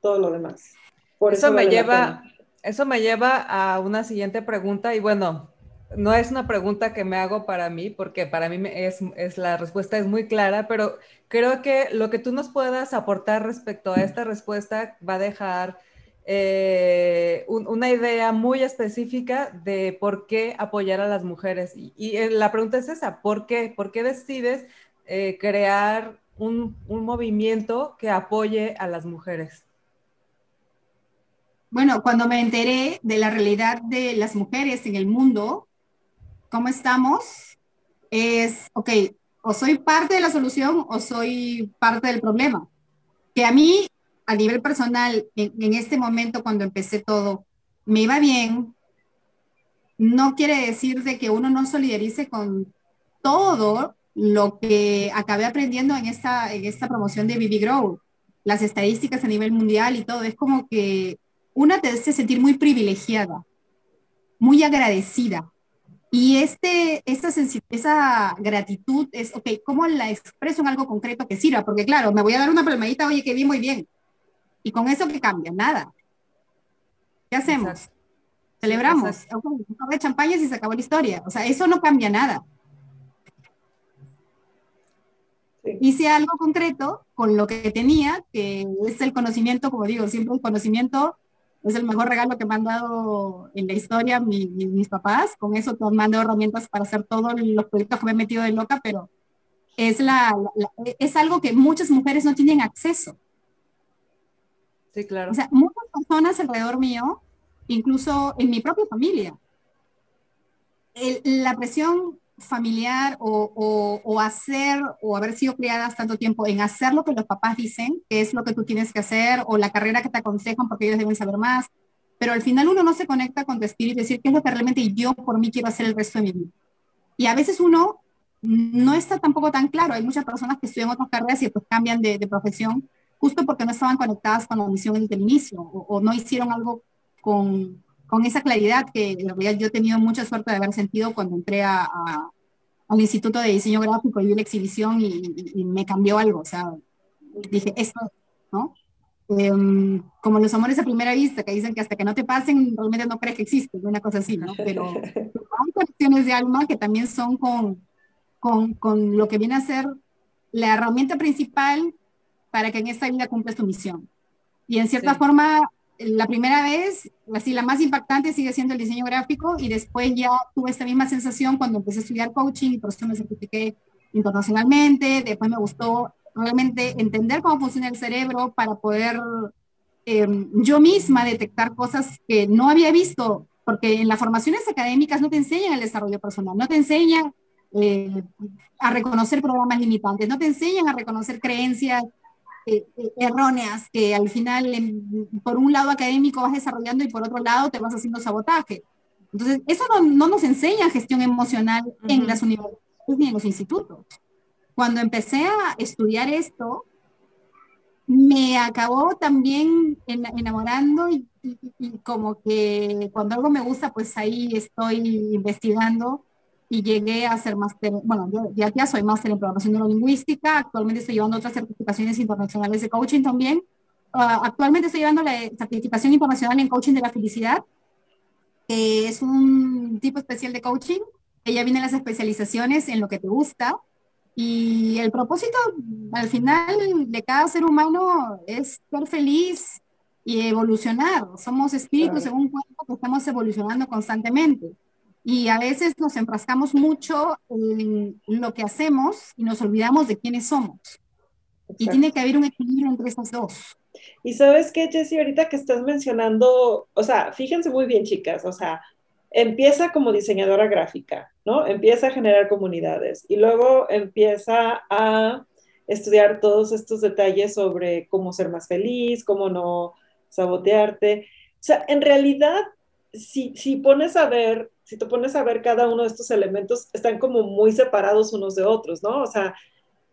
todo lo demás? Por eso, me lleva, eso me lleva a una siguiente pregunta y bueno, no es una pregunta que me hago para mí, porque para mí es, es, la respuesta es muy clara, pero creo que lo que tú nos puedas aportar respecto a esta respuesta va a dejar eh, una idea muy específica de por qué apoyar a las mujeres. Y, eh, la pregunta es esa, ¿por qué? ¿Por qué decides eh, crear un, un, movimiento que apoye a las mujeres? Bueno, cuando me enteré de la realidad de las mujeres en el mundo, cómo estamos, es, ok, o soy parte de la solución o soy parte del problema. Que a mí a nivel personal, en, este momento cuando empecé todo, me iba bien, no quiere decir de que uno no solidarice con todo lo que acabé aprendiendo en esta, en esta promoción de BB Grow, las estadísticas a nivel mundial y todo. Es como que una te hace sentir muy privilegiada, muy agradecida. Y este, esta, esa gratitud es, ok, ¿cómo la expreso en algo concreto que sirva? Porque claro, me voy a dar una palmadita, oye, que bien, muy bien. ¿Y con eso qué cambia? Nada. ¿Qué hacemos? Celebramos. Un de champaña y se acabó la historia. O sea, eso no cambia nada. Hice algo concreto con lo que tenía, que es el conocimiento, como digo, siempre el conocimiento es el mejor regalo que me han dado en la historia mis papás. Con eso te han herramientas para hacer todos los proyectos que me he metido de loca, pero es, la, es algo que muchas mujeres no tienen acceso. Sí, claro. O sea, muchas personas alrededor mío, incluso en mi propia familia, la presión familiar o, o, hacer o haber sido criadas tanto tiempo en hacer lo que los papás dicen, que es lo que tú tienes que hacer, o la carrera que te aconsejan porque ellos deben saber más, pero al final uno no se conecta con tu espíritu y decir qué es lo que realmente yo por mí quiero hacer el resto de mi vida. Y a veces uno no está tampoco tan claro. Hay muchas personas que estudian otras carreras y pues cambian de, profesión justo porque no estaban conectadas con la misión desde el inicio o, no hicieron algo con, con, esa claridad que en realidad yo he tenido mucha suerte de haber sentido cuando entré a, al Instituto de Diseño Gráfico y vi la exhibición y, y, me cambió algo. O sea, dije, esto, ¿no? Em, como los amores a primera vista, que dicen que hasta que no te pasen, realmente no crees que existen, una cosa así, ¿no? Pero *laughs* hay conexiones de alma que también son con, con, con, lo que viene a ser la herramienta principal para que en esta vida cumplas tu misión. Y en cierta forma, la primera vez, así la más impactante sigue siendo el diseño gráfico y después ya tuve esta misma sensación cuando empecé a estudiar coaching y por eso me certifiqué internacionalmente, después me gustó realmente entender cómo funciona el cerebro para poder em, yo misma detectar cosas que no había visto, porque en las formaciones académicas no te enseñan el desarrollo personal, no te enseñan eh, a reconocer programas limitantes, no te enseñan a reconocer creencias eh, eh, erróneas que al final por un lado académico vas desarrollando y por otro lado te vas haciendo sabotaje. Entonces, eso no, no nos enseña gestión emocional en las universidades ni en los institutos. Cuando empecé a estudiar esto, me acabó también enamorando y, como que cuando algo me gusta, pues ahí estoy investigando y llegué a ser máster, bueno, yo ya, ya soy máster en programación neurolingüística, actualmente estoy llevando otras certificaciones internacionales de coaching también. Ah, actualmente estoy llevando la certificación internacional en coaching de la felicidad, que es un tipo especial de coaching, que ya vienen las especializaciones en lo que te gusta y el propósito al final de cada ser humano es ser feliz y evolucionar. Somos espíritus en un cuerpo que estamos evolucionando constantemente. Y a veces nos enfrascamos mucho en lo que hacemos y nos olvidamos de quiénes somos. Y tiene que haber un equilibrio entre esas dos. Y sabes qué, Jessie, ahorita que estás mencionando, o sea, fíjense muy bien, chicas, o sea, empieza como diseñadora gráfica, ¿no? Empieza a generar comunidades y luego empieza a estudiar todos estos detalles sobre cómo ser más feliz, cómo no sabotearte. O sea, en realidad, si, si pones a ver, si te pones a ver cada uno de estos elementos, están como muy separados unos de otros, ¿no? O sea,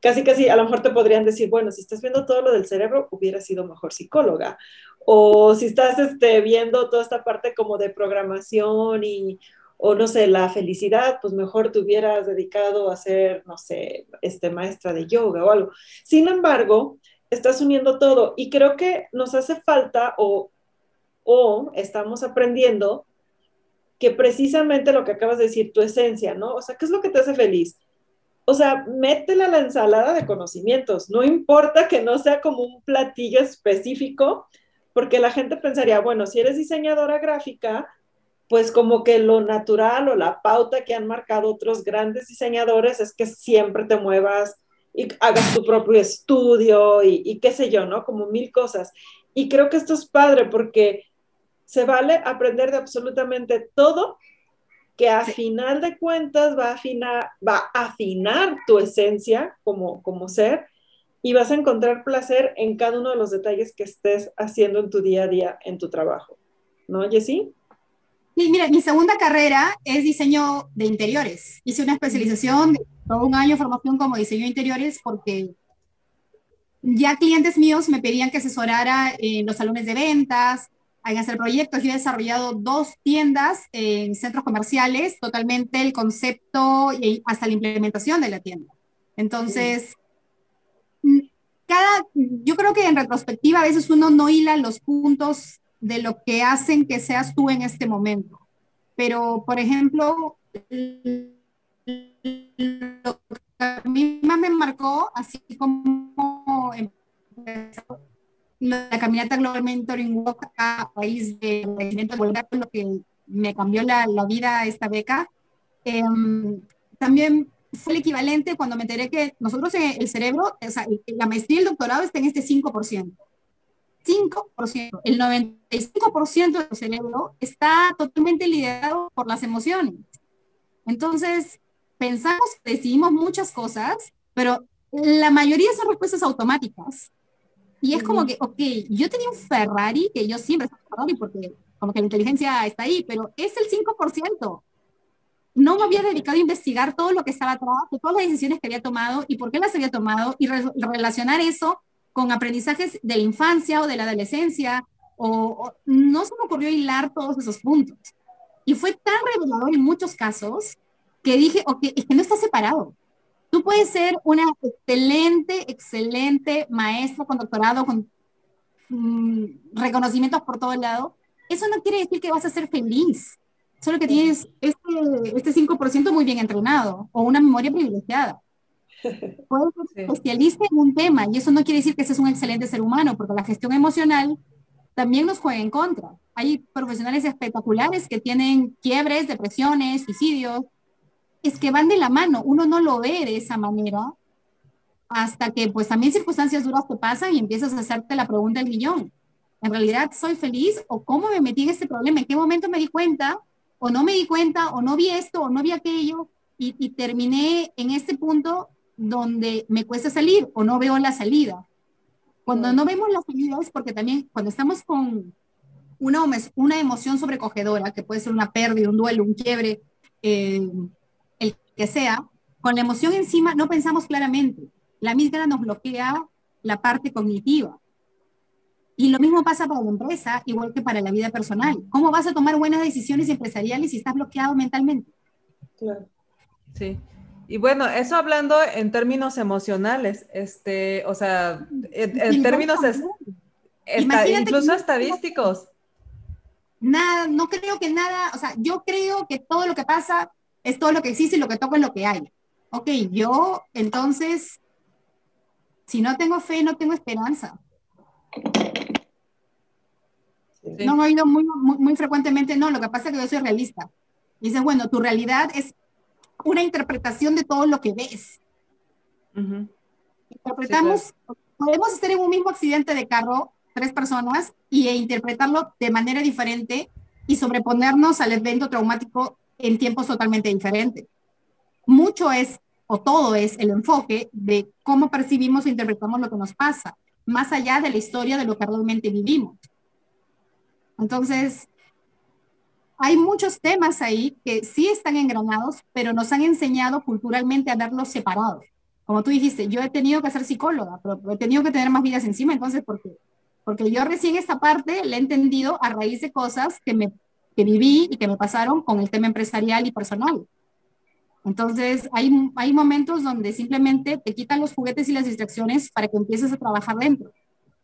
casi casi a lo mejor te podrían decir, bueno, si estás viendo todo lo del cerebro, hubiera sido mejor psicóloga. O si estás este, viendo toda esta parte como de programación y, o no sé, la felicidad, pues mejor te hubieras dedicado a ser, no sé, este, maestra de yoga o algo. Sin embargo, estás uniendo todo y creo que nos hace falta o, o estamos aprendiendo que precisamente lo que acabas de decir, tu esencia, ¿no? O sea, ¿qué es lo que te hace feliz? o sea, métela a la ensalada de conocimientos. No importa que no sea como un platillo específico, porque la gente pensaría, bueno, si eres diseñadora gráfica, pues como que lo natural o la pauta que han marcado otros grandes diseñadores es que siempre te muevas y hagas tu propio estudio y, y qué sé yo, ¿no? Como mil cosas. Y creo que esto es padre porque se vale aprender de absolutamente todo que a final de cuentas va a afinar, va a afinar tu esencia como, como ser y vas a encontrar placer en cada uno de los detalles que estés haciendo en tu día a día, en tu trabajo. ¿No, Jessie? Sí, mira, mi segunda carrera es diseño de interiores. Hice una especialización de todo un año de formación como diseño de interiores porque ya clientes míos me pedían que asesorara en los salones de ventas, en hacer proyectos. Yo he desarrollado dos tiendas en centros comerciales, totalmente el concepto y hasta la implementación de la tienda. Entonces, mm, cada, yo creo que en retrospectiva a veces uno no hila los puntos de lo que hacen que seas tú en este momento. Pero, por ejemplo, lo que a mí más me marcó, así como empezó la caminata Global Mentoring Walk a raíz de lo que me cambió la, la vida esta beca. Em, también fue el equivalente cuando me enteré que nosotros en el cerebro, o sea, la maestría y el doctorado está en este 5%. 5%. El 95% del cerebro está totalmente liderado por las emociones. Entonces, pensamos, decidimos muchas cosas, pero la mayoría son respuestas automáticas. Y es como que, ok, yo tenía un Ferrari, que yo siempre Ferrari porque como que la inteligencia está ahí, pero es el 5%. No me había dedicado a investigar todo lo que estaba atrás, todas las decisiones que había tomado y por qué las había tomado y relacionar eso con aprendizajes de la infancia o de la adolescencia, o, no se me ocurrió hilar todos esos puntos. Y fue tan revelador en muchos casos que dije, ok, es que no está separado. Tú puedes ser una excelente, excelente maestra con doctorado, con mm, reconocimientos por todo el lado. Eso no quiere decir que vas a ser feliz. Solo que tienes este, este 5% muy bien entrenado o una memoria privilegiada. *laughs* Puedes ser especialista en un tema y eso no quiere decir que seas un excelente ser humano, porque la gestión emocional también nos juega en contra. Hay profesionales espectaculares que tienen quiebres, depresiones, suicidios. Es que van de la mano, uno no lo ve de esa manera hasta que pues también circunstancias duras te pasan y empiezas a hacerte la pregunta del millón. ¿En realidad soy feliz o cómo me metí en este problema? ¿En qué momento me di cuenta? ¿O no me di cuenta? ¿O no vi esto? ¿O no vi aquello? Y, terminé en este punto donde me cuesta salir o no veo la salida. Cuando no vemos las es porque también cuando estamos con una, una emoción sobrecogedora, que puede ser una pérdida, un duelo, un quiebre, eh, que sea, con la emoción encima no pensamos claramente. La misma nos bloquea la parte cognitiva. Y lo mismo pasa para la empresa, igual que para la vida personal. ¿Cómo vas a tomar buenas decisiones empresariales si estás bloqueado mentalmente? Claro. Sí. Y bueno, eso hablando en términos emocionales, este, o sea, en, términos incluso estadísticos. Nada, no creo que nada, o sea, yo creo que todo lo que pasa es todo lo que existe y lo que toca es lo que hay. Ok, yo entonces, si no tengo fe, no tengo esperanza. No he oído muy, muy, muy, frecuentemente, no, lo que pasa es que yo soy realista. Dice, bueno, tu realidad es una interpretación de todo lo que ves. Interpretamos, podemos estar en un mismo accidente de carro, tres personas, y e interpretarlo de manera diferente y sobreponernos al evento traumático en tiempos totalmente diferentes. Mucho es, o todo es, el enfoque de cómo percibimos e interpretamos lo que nos pasa, más allá de la historia de lo que realmente vivimos. Entonces, hay muchos temas ahí que sí están engranados, pero nos han enseñado culturalmente a verlos separados. Como tú dijiste, yo he tenido que ser psicóloga, pero he tenido que tener más vidas encima, entonces, ¿por qué? Porque yo recién esta parte la he entendido a raíz de cosas que, me, que viví y que me pasaron con el tema empresarial y personal. Entonces, hay, hay momentos donde simplemente te quitan los juguetes y las distracciones para que empieces a trabajar dentro.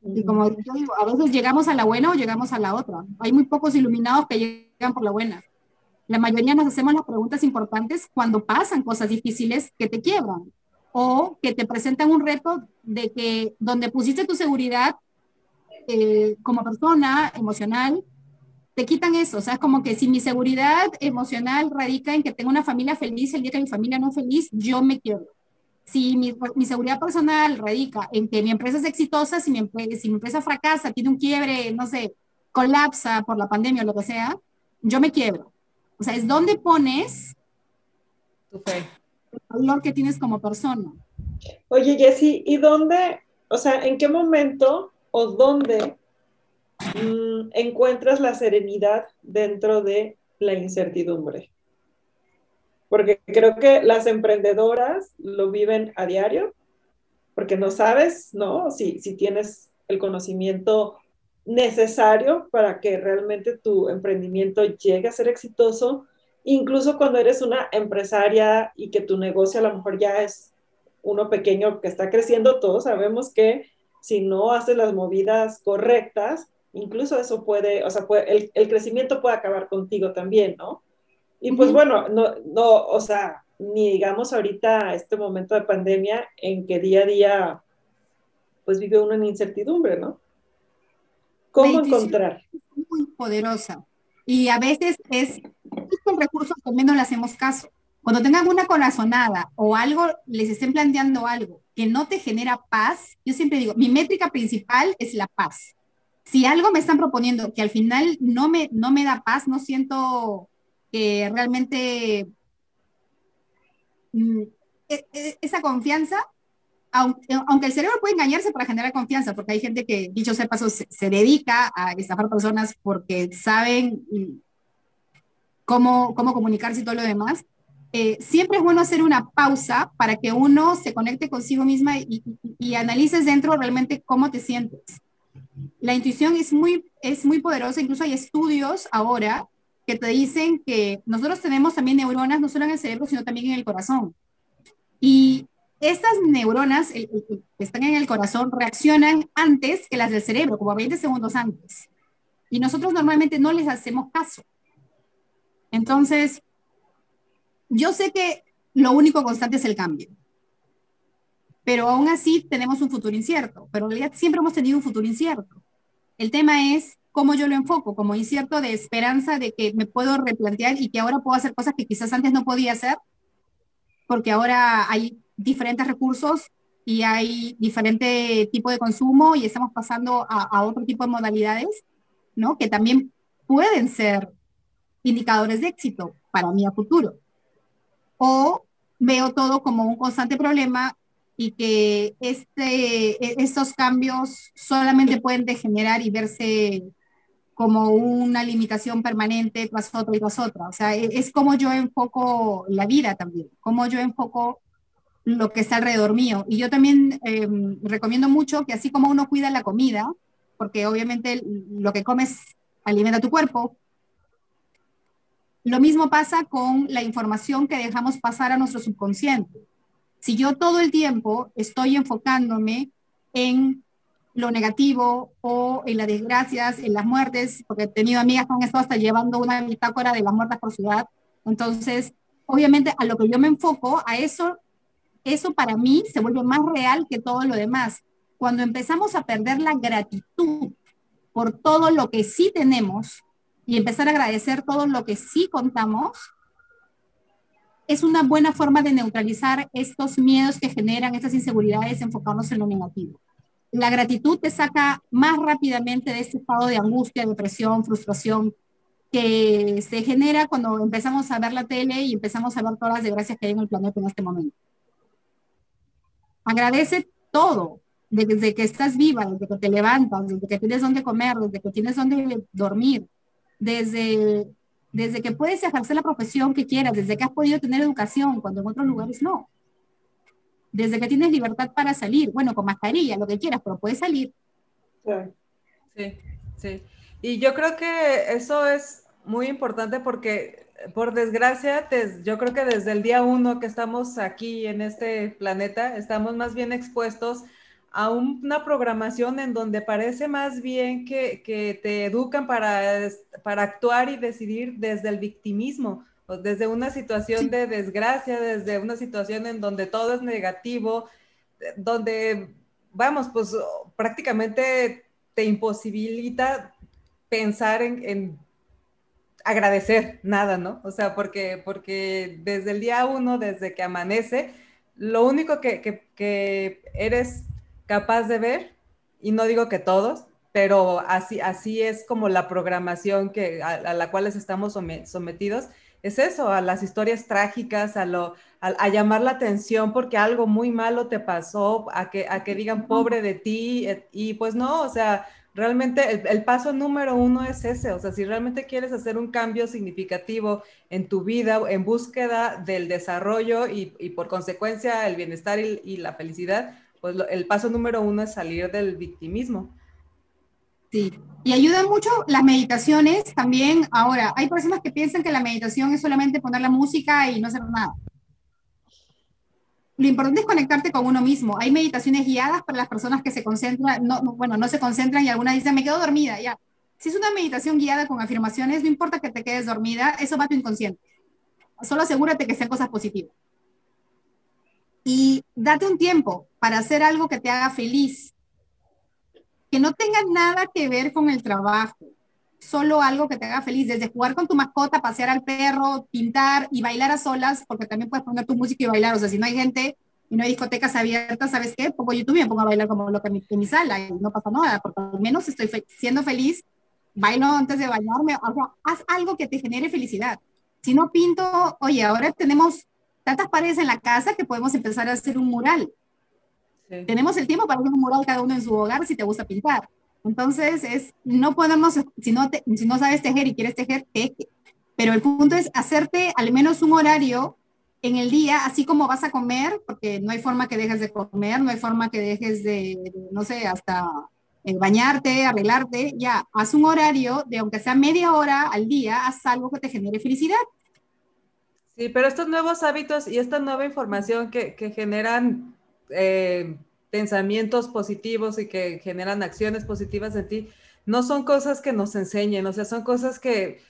Y como yo digo, a veces llegamos a la buena o llegamos a la otra. Hay muy pocos iluminados que llegan por la buena. La mayoría nos hacemos las preguntas importantes cuando pasan cosas difíciles que te quiebran o que te presentan un reto de que donde pusiste tu seguridad eh, como persona emocional, te quitan eso. O sea, es como que si mi seguridad emocional radica en que tengo una familia feliz, el día que mi familia no es feliz, yo me quiero si mi, mi, seguridad personal radica en que mi empresa es exitosa, si mi, si mi empresa fracasa, tiene un quiebre, no sé, colapsa por la pandemia o lo que sea, yo me quiebro. O sea, es donde pones tu fe. El valor que tienes como persona. Oye, Jessy, ¿y dónde, o sea, en qué momento o dónde mm, encuentras la serenidad dentro de la incertidumbre? porque creo que las emprendedoras lo viven a diario, porque no sabes, ¿no? Si, si tienes el conocimiento necesario para que realmente tu emprendimiento llegue a ser exitoso, incluso cuando eres una empresaria y que tu negocio a lo mejor ya es uno pequeño que está creciendo, todos sabemos que si no haces las movidas correctas, incluso eso puede, o sea, el, el, crecimiento puede acabar contigo también, ¿no? Y pues bueno, no, no, o sea, ni digamos ahorita este momento de pandemia en que día a día pues vive uno en incertidumbre, ¿no? ¿Cómo encontrar? muy poderosa. Y a veces es estos recursos que menos le hacemos caso. Cuando tengan una corazonada o algo, les estén planteando algo que no te genera paz, yo siempre digo, mi métrica principal es la paz. Si algo me están proponiendo que al final no me, no me da paz, no siento que realmente mm, e, e, esa confianza, aunque, el cerebro puede engañarse para generar confianza, porque hay gente que, dicho sea paso, se, dedica a estafar personas porque saben cómo, cómo comunicarse y todo lo demás. Eh, siempre es bueno hacer una pausa para que uno se conecte consigo misma y, analices dentro realmente cómo te sientes. La intuición es muy, es muy poderosa, incluso hay estudios ahora que te dicen que nosotros tenemos también neuronas no solo en el cerebro, sino también en el corazón. Y estas neuronas que están en el corazón reaccionan antes que las del cerebro, como 20 segundos antes. Y nosotros normalmente no les hacemos caso. Entonces, yo sé que lo único constante es el cambio, pero aún así tenemos un futuro incierto, pero en realidad siempre hemos tenido un futuro incierto. El tema es cómo yo lo enfoco, como incierto de esperanza de que me puedo replantear y que ahora puedo hacer cosas que quizás antes no podía hacer, porque ahora hay diferentes recursos y hay diferente tipo de consumo y estamos pasando a, a otro tipo de modalidades, ¿no? Que también pueden ser indicadores de éxito para mí a futuro o veo todo como un constante problema y que este, e, estos cambios solamente pueden degenerar y verse como una limitación permanente tras otra y tras otra. O sea, e, es, como yo enfoco la vida también, como yo enfoco lo que está alrededor mío. Y yo también em, recomiendo mucho que así como uno cuida la comida, porque obviamente lo que comes alimenta tu cuerpo, lo mismo pasa con la información que dejamos pasar a nuestro subconsciente. Si yo todo el tiempo estoy enfocándome en lo negativo o en las desgracias, en las muertes, porque he tenido amigas han estado hasta llevando una bitácora de las muertas por ciudad, entonces, obviamente, a lo que yo me enfoco, a eso, eso para mí se vuelve más real que todo lo demás. Cuando empezamos a perder la gratitud por todo lo que sí tenemos, y empezar a agradecer todo lo que sí contamos, es una buena forma de neutralizar estos miedos que generan estas inseguridades enfocarnos en lo negativo. La gratitud te saca más rápidamente de este estado de angustia, depresión, frustración que se genera cuando empezamos a ver la tele y empezamos a ver todas las desgracias que hay en el planeta en este momento. Agradece todo, desde que estás viva, desde que te levantas, desde que tienes donde comer, desde que tienes donde dormir, desde, desde que puedes ejercer la profesión que quieras, desde que has podido tener educación, cuando en otros lugares no. Desde que tienes libertad para salir, bueno, con mascarilla, lo que quieras, pero puedes salir. Sí, sí. Y yo creo que eso es muy importante porque, por desgracia, yo creo que desde el día uno que estamos aquí en este planeta, estamos más bien expuestos a una programación en donde parece más bien que, te educan para, para actuar y decidir desde el victimismo, o desde una situación de desgracia, desde una situación en donde todo es negativo, donde, vamos, pues prácticamente te imposibilita pensar en, agradecer nada, ¿no? O sea, porque, porque desde el día uno, desde que amanece, lo único que, que eres capaz de ver, y no digo que todos, pero así, así es como la programación que, a, la cual estamos sometidos, es eso, a las historias trágicas, a, lo, a, llamar la atención porque algo muy malo te pasó, a que, a que digan pobre de ti, eh, y pues no, o sea, realmente el, paso número uno es ese, o sea, si realmente quieres hacer un cambio significativo en tu vida, en búsqueda del desarrollo y, por consecuencia el bienestar y la felicidad, pues el paso número uno es salir del victimismo. Sí, y ayudan mucho las meditaciones también. Ahora, hay personas que piensan que la meditación es solamente poner la música y no hacer nada. Lo importante es conectarte con uno mismo. Hay meditaciones guiadas para las personas que se concentran, no, bueno, no se concentran y algunas dicen, me quedo dormida, ya. Si es una meditación guiada con afirmaciones, no importa que te quedes dormida, eso va a tu inconsciente. Solo asegúrate que sean cosas positivas y date un tiempo para hacer algo que te haga feliz, que no tenga nada que ver con el trabajo, solo algo que te haga feliz, desde jugar con tu mascota, pasear al perro, pintar y bailar a solas, porque también puedes poner tu música y bailar, o sea, si no hay gente y no hay discotecas abiertas, ¿sabes qué? Pongo YouTube y me pongo a bailar como lo que en mi, sala y no pasa nada, porque al menos estoy siendo feliz, bailo antes de bañarme, o haz algo que te genere felicidad. Si no pinto, oye, ahora tenemos tantas paredes en la casa que podemos empezar a hacer un mural. Tenemos el tiempo para hacer un mural cada uno en su hogar si te gusta pintar. Entonces, es, no podemos, si no, si no sabes tejer y quieres tejer, teje. Pero el punto es hacerte al menos un horario en el día, así como vas a comer, porque no hay forma que dejes de comer, no hay forma que dejes de, no sé, hasta eh, bañarte, arreglarte, ya, haz un horario de aunque sea media hora al día, haz algo que te genere felicidad. Sí, pero estos nuevos hábitos y esta nueva información que, que generan eh, pensamientos positivos y que generan acciones positivas en ti, no son cosas que nos enseñen, o sea, son cosas que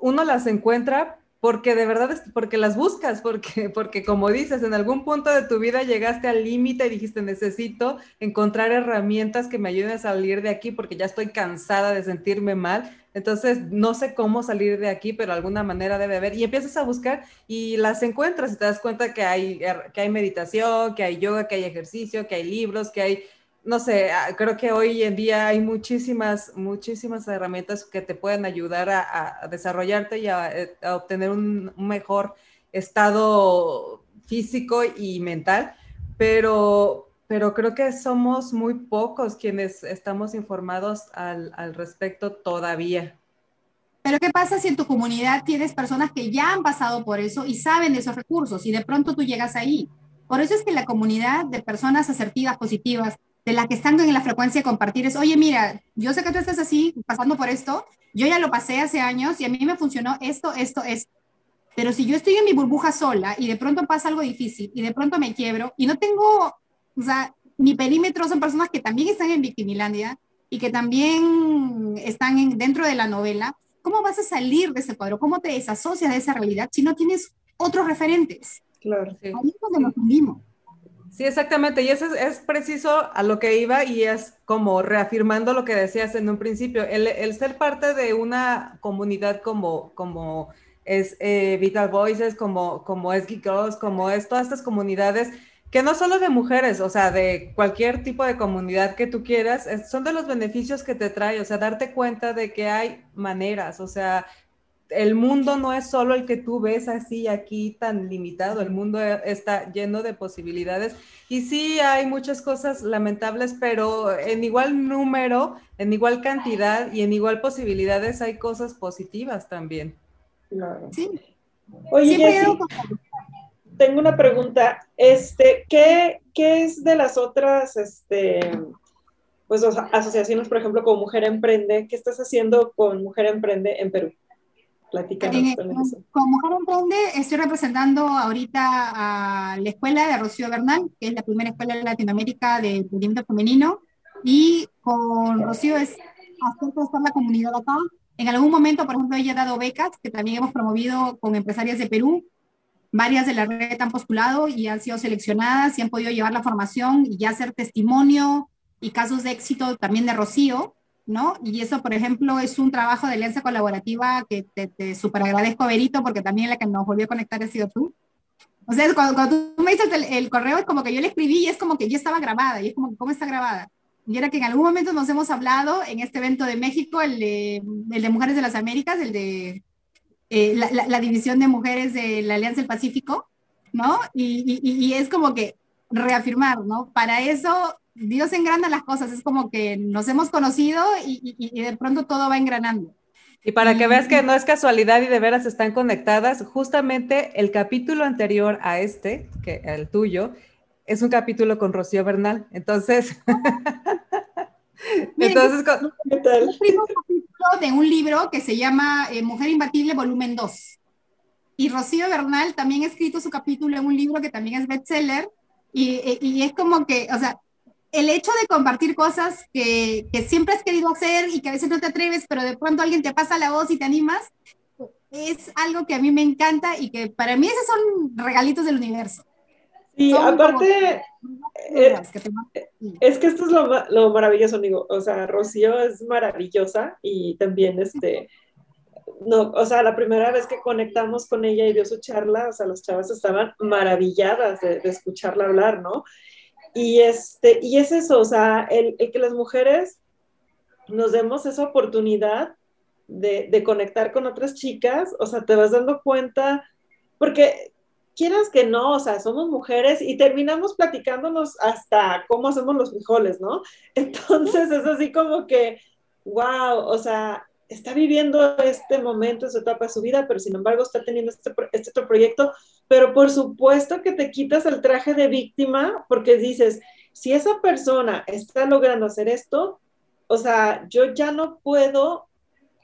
uno las encuentra porque de verdad, es porque las buscas, porque, porque como dices, en algún punto de tu vida llegaste al límite y dijiste, necesito encontrar herramientas que me ayuden a salir de aquí porque ya estoy cansada de sentirme mal. Entonces, no sé cómo salir de aquí, pero alguna manera debe haber. Y empiezas a buscar y las encuentras y te das cuenta que hay, que hay meditación, que hay yoga, que hay ejercicio, que hay libros, que hay no sé, ah, creo que hoy en día hay muchísimas, muchísimas herramientas que te pueden ayudar a, desarrollarte y eh, a, obtener un, mejor estado físico y mental, pero, pero creo que somos muy pocos quienes estamos informados al, respecto todavía. Pero ¿qué pasa si en tu comunidad tienes personas que ya han pasado por eso y saben de esos recursos y de pronto tú llegas ahí? Por eso es que la comunidad de personas asertivas, positivas, de la que están en la frecuencia de compartir es, oye, mira, yo sé que tú estás así, pasando por esto, yo ya lo pasé hace años y a mí me funcionó esto, esto, esto. Pero si yo estoy en mi burbuja sola y de pronto pasa algo difícil y de pronto me quiebro y no tengo, o sea, mi perímetro son personas que también están en Victimilandia y que también están en, dentro de la novela, ¿cómo vas a salir de ese cuadro? ¿Cómo te desasocias de esa realidad si no tienes otros referentes? Claro. Ahí es donde nos unimos. Sí, exactamente. Y eso es, preciso a lo que iba y es como reafirmando lo que decías en un principio. El, ser parte de una comunidad como, como es eh, Vital Voices, como, como es Geek Girls, como es todas estas comunidades que no solo de mujeres, o sea, de cualquier tipo de comunidad que tú quieras, son de los beneficios que te trae, o sea, darte cuenta de que hay maneras, o sea, el mundo no es solo el que tú ves así aquí tan limitado, el mundo está lleno de posibilidades y sí hay muchas cosas lamentables, pero en igual número, en igual cantidad y en igual posibilidades hay cosas positivas también. Claro. Sí. Oye, tengo una pregunta. Este, ¿qué, ¿qué, es de las otras este, pues, asociaciones, por ejemplo, como Mujer Emprende? ¿Qué estás haciendo con Mujer Emprende en Perú? Platícanos. Como Mujer Emprende, estoy representando ahorita a la escuela de Rocío Bernal, que es la primera escuela de Latinoamérica de emprendimiento femenino, y con Rocío es hacer estar la comunidad acá. En algún momento, por ejemplo, ella ha dado becas, que también hemos promovido con empresarias de Perú. Varias de la red han postulado y han sido seleccionadas y han podido llevar la formación y ya hacer testimonio y casos de éxito también de Rocío ¿no? Y eso, por ejemplo, es un trabajo de alianza colaborativa que te, te súper agradezco, Berito, porque también la que nos volvió a conectar ha sido tú. O sea, cuando, tú me dices el, correo, es como que yo le escribí y es como que yo estaba grabada, y es como, ¿cómo está grabada? Y era que en algún momento nos hemos hablado en este evento de México, el de, el de Mujeres de las Américas, el de eh, la, la, división de mujeres de la Alianza del Pacífico, ¿no? Y, y, y es como que reafirmar, ¿no? Para eso Dios engrana las cosas, es como que nos hemos conocido y, de pronto todo va engranando. Y para que veas que no es casualidad y de veras están conectadas, justamente el capítulo anterior a este, que el tuyo, es un capítulo con Rocío Bernal. Entonces, *laughs* entonces, ¿qué tal? de un libro que se llama eh, Mujer Imbatible, volumen 2. Y Rocío Bernal también ha escrito su capítulo en un libro que también es bestseller. Y, y es como que, o sea, el hecho de compartir cosas que, que, siempre has querido hacer y que a veces no te atreves, pero de pronto alguien te pasa la voz y te animas, es algo que a mí me encanta y que para mí esos son regalitos del universo. Y aparte, eh, es que esto es lo, lo, maravilloso, amigo. O sea, Rocío es maravillosa y también este... No, o sea, la primera vez que conectamos con ella y dio su charla, o sea, las chavas estaban maravilladas de, de escucharla hablar, ¿no? Y, este, y es eso, o sea, el, que las mujeres nos demos esa oportunidad de, conectar con otras chicas, o sea, te vas dando cuenta, porque quieras que no, o sea, somos mujeres y terminamos platicándonos hasta cómo hacemos los frijoles, ¿no? Entonces es así como que, wow, o sea, está viviendo este momento, esta etapa de su vida, pero sin embargo está teniendo este, este otro proyecto, pero por supuesto que te quitas el traje de víctima porque dices, si esa persona está logrando hacer esto, o sea, yo ya no puedo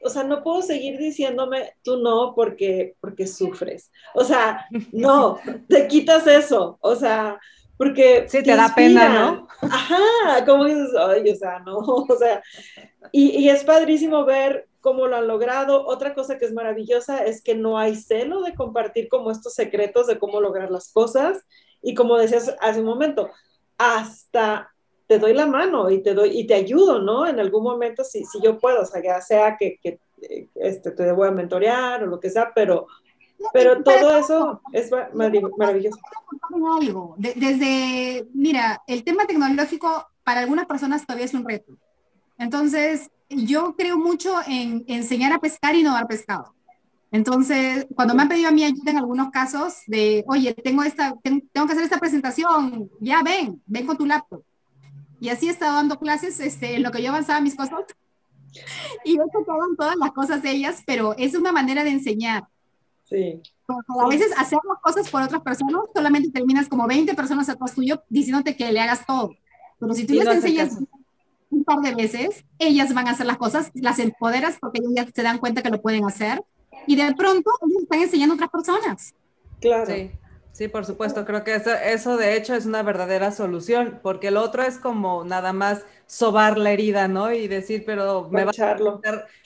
o sea, no puedo seguir diciéndome tú no porque, porque sufres. O sea, no, *laughs* te quitas eso. O sea, porque... Sí, te, da pena, ¿no? Ajá, como dices, ay, o sea, no, *laughs* o sea, y, y, es padrísimo ver cómo lo han logrado. Otra cosa que es maravillosa es que no hay celo de compartir como estos secretos de cómo lograr las cosas. Y como decías hace un momento, hasta te doy la mano y te doy y te ayudo, ¿no? En algún momento si, si yo puedo, o sea, ya sea que, que este, te voy a mentorear o lo que sea, pero, pero todo eso es maravilloso. Desde, mira, el tema tecnológico para algunas personas todavía es un reto. Entonces, yo creo mucho en enseñar a pescar y no dar pescado. Entonces, cuando me han pedido a mí ayuda en algunos casos de, oye, tengo, esta, tengo que hacer esta presentación, ya ven, ven con tu laptop y así he estado dando clases este, en lo que yo avanzaba mis cosas. Y he tocado todas las cosas de ellas, pero es una manera de enseñar. Sí. a veces hacer las cosas por otras personas, solamente terminas como 20 personas atrás tuyo diciéndote que le hagas todo. Pero si tú les enseñas un par de veces, ellas van a hacer las cosas, las empoderas porque ellas se dan cuenta que lo pueden hacer y de pronto ellos están enseñando a otras personas. Claro. Sí. Sí, por supuesto, creo que eso, eso de hecho es una verdadera solución, porque el otro es como nada más sobar la herida, ¿no? Y decir, pero me vas a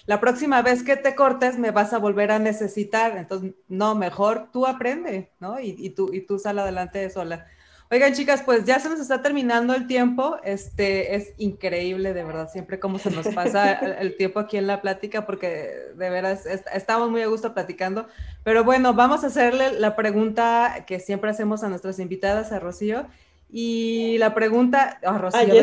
la próxima vez que te cortes me vas a volver a necesitar, entonces no, mejor tú aprende, ¿no? Y, y tú, y tú sal adelante sola. Oigan, chicas, pues ya se nos está terminando el tiempo. Este es increíble, de verdad, siempre cómo se nos pasa *laughs* el, tiempo aquí en la plática, porque de veras estamos muy a gusto platicando. Pero bueno, vamos a hacerle la pregunta que siempre hacemos a nuestras invitadas, a Rocío. Y la pregunta, a Rocío,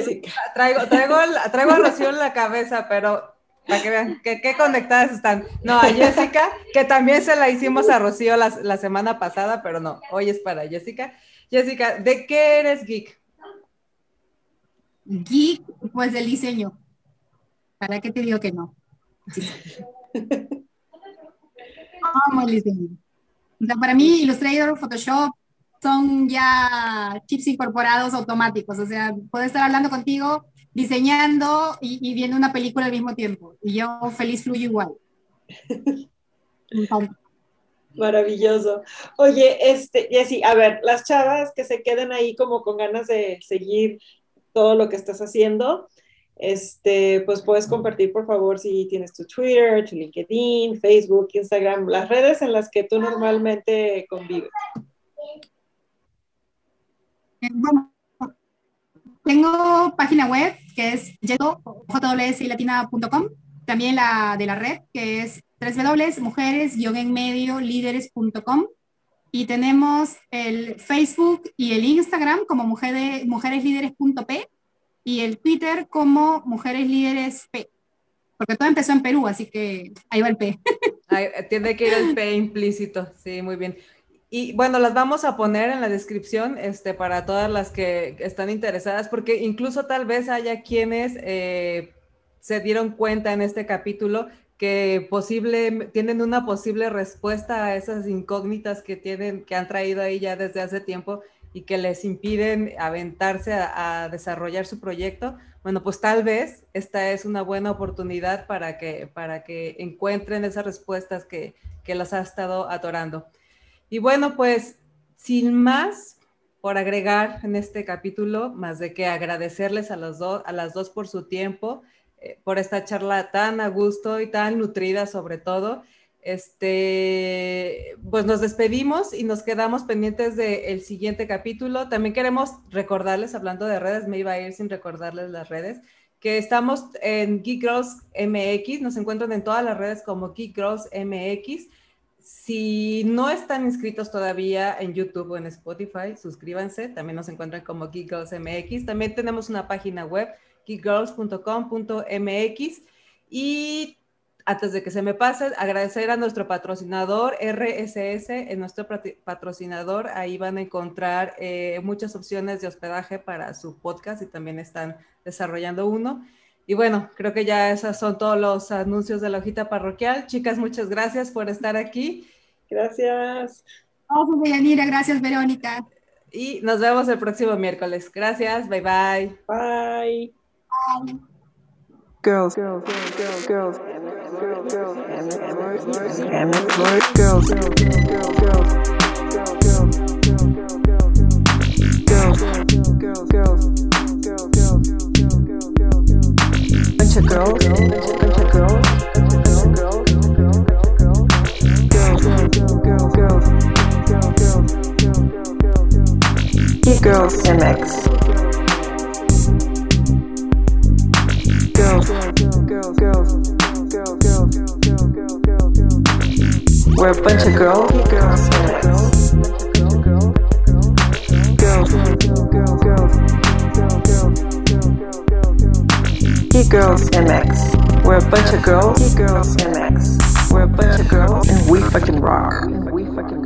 traigo, traigo, traigo a Rocío en la cabeza, pero para que vean que, qué conectadas están. No, a Jessica, que también se la hicimos a Rocío la, la semana pasada, pero no, hoy es para Jessica. Jessica, ¿de qué eres geek? Geek, pues del diseño. ¿Para qué te digo que no? Amo el diseño. O sea, para mí, Illustrator, Photoshop son ya chips incorporados automáticos. O sea, puedo estar hablando contigo, diseñando y, viendo una película al mismo tiempo. Y yo feliz fluyo igual. *laughs* Maravilloso. Oye, este, Jessy, a ver, las chavas que se queden ahí como con ganas de seguir todo lo que estás haciendo, este, pues puedes compartir, por favor, si tienes tu Twitter, tu LinkedIn, Facebook, Instagram, las redes en las que tú normalmente convives. Eh, bueno, tengo página web que es jwslatina.com, también la de la red que es www.mujeres-en-medio-líderes.com y tenemos el Facebook y el Instagram como mujeres, mujereslíderes.p y el Twitter como Mujeres Líderes P. Porque todo empezó en Perú, así que ahí va el P. tiene que ir el P implícito, sí, muy bien. Y bueno, las vamos a poner en la descripción este, para todas las que están interesadas, porque incluso tal vez haya quienes eh, se dieron cuenta en este capítulo que posible, tienen una posible respuesta a esas incógnitas que tienen, que han traído ahí ya desde hace tiempo y que les impiden aventarse a, desarrollar su proyecto, bueno, pues tal vez esta es una buena oportunidad para que, para que encuentren esas respuestas que, que las ha estado atorando. Y bueno, pues sin más por agregar en este capítulo, más de que agradecerles a, los a las dos por su tiempo eh, por esta charla tan a gusto y tan nutrida sobre todo. Este, pues nos despedimos y nos quedamos pendientes del siguiente capítulo. También queremos recordarles, hablando de redes, me iba a ir sin recordarles las redes, que estamos en Geek Girls MX, nos encuentran en todas las redes como Geek Girls MX. Si no están inscritos todavía en YouTube o en Spotify, suscríbanse, también nos encuentran como Geek. También tenemos una página web geekgirls.com.mx y antes de que se me pase, agradecer a nuestro patrocinador RSS, en nuestro patrocinador, ahí van a encontrar eh, muchas opciones de hospedaje para su podcast y también están desarrollando uno. Y bueno, creo que ya esos son todos los anuncios de la hojita parroquial. Chicas, muchas gracias por estar aquí. Gracias. Gracias. Gracias, Verónica. Y nos vemos el próximo miércoles. Gracias. Bye bye. Bye. Bye. Girls, girls, girls, girls, girls, girls, and girls, girls, girls, girls, girls, bunch of girls, bunch of girls, girls, girls, girls, girls, Girls, girls, girls, girls, girls, We're a bunch of girls, girls, MX. Girls, girls, girls, girls, MX. We're a bunch of girls, girls, MX. We're a bunch of girls, and we fucking rock. And. We fucking rock.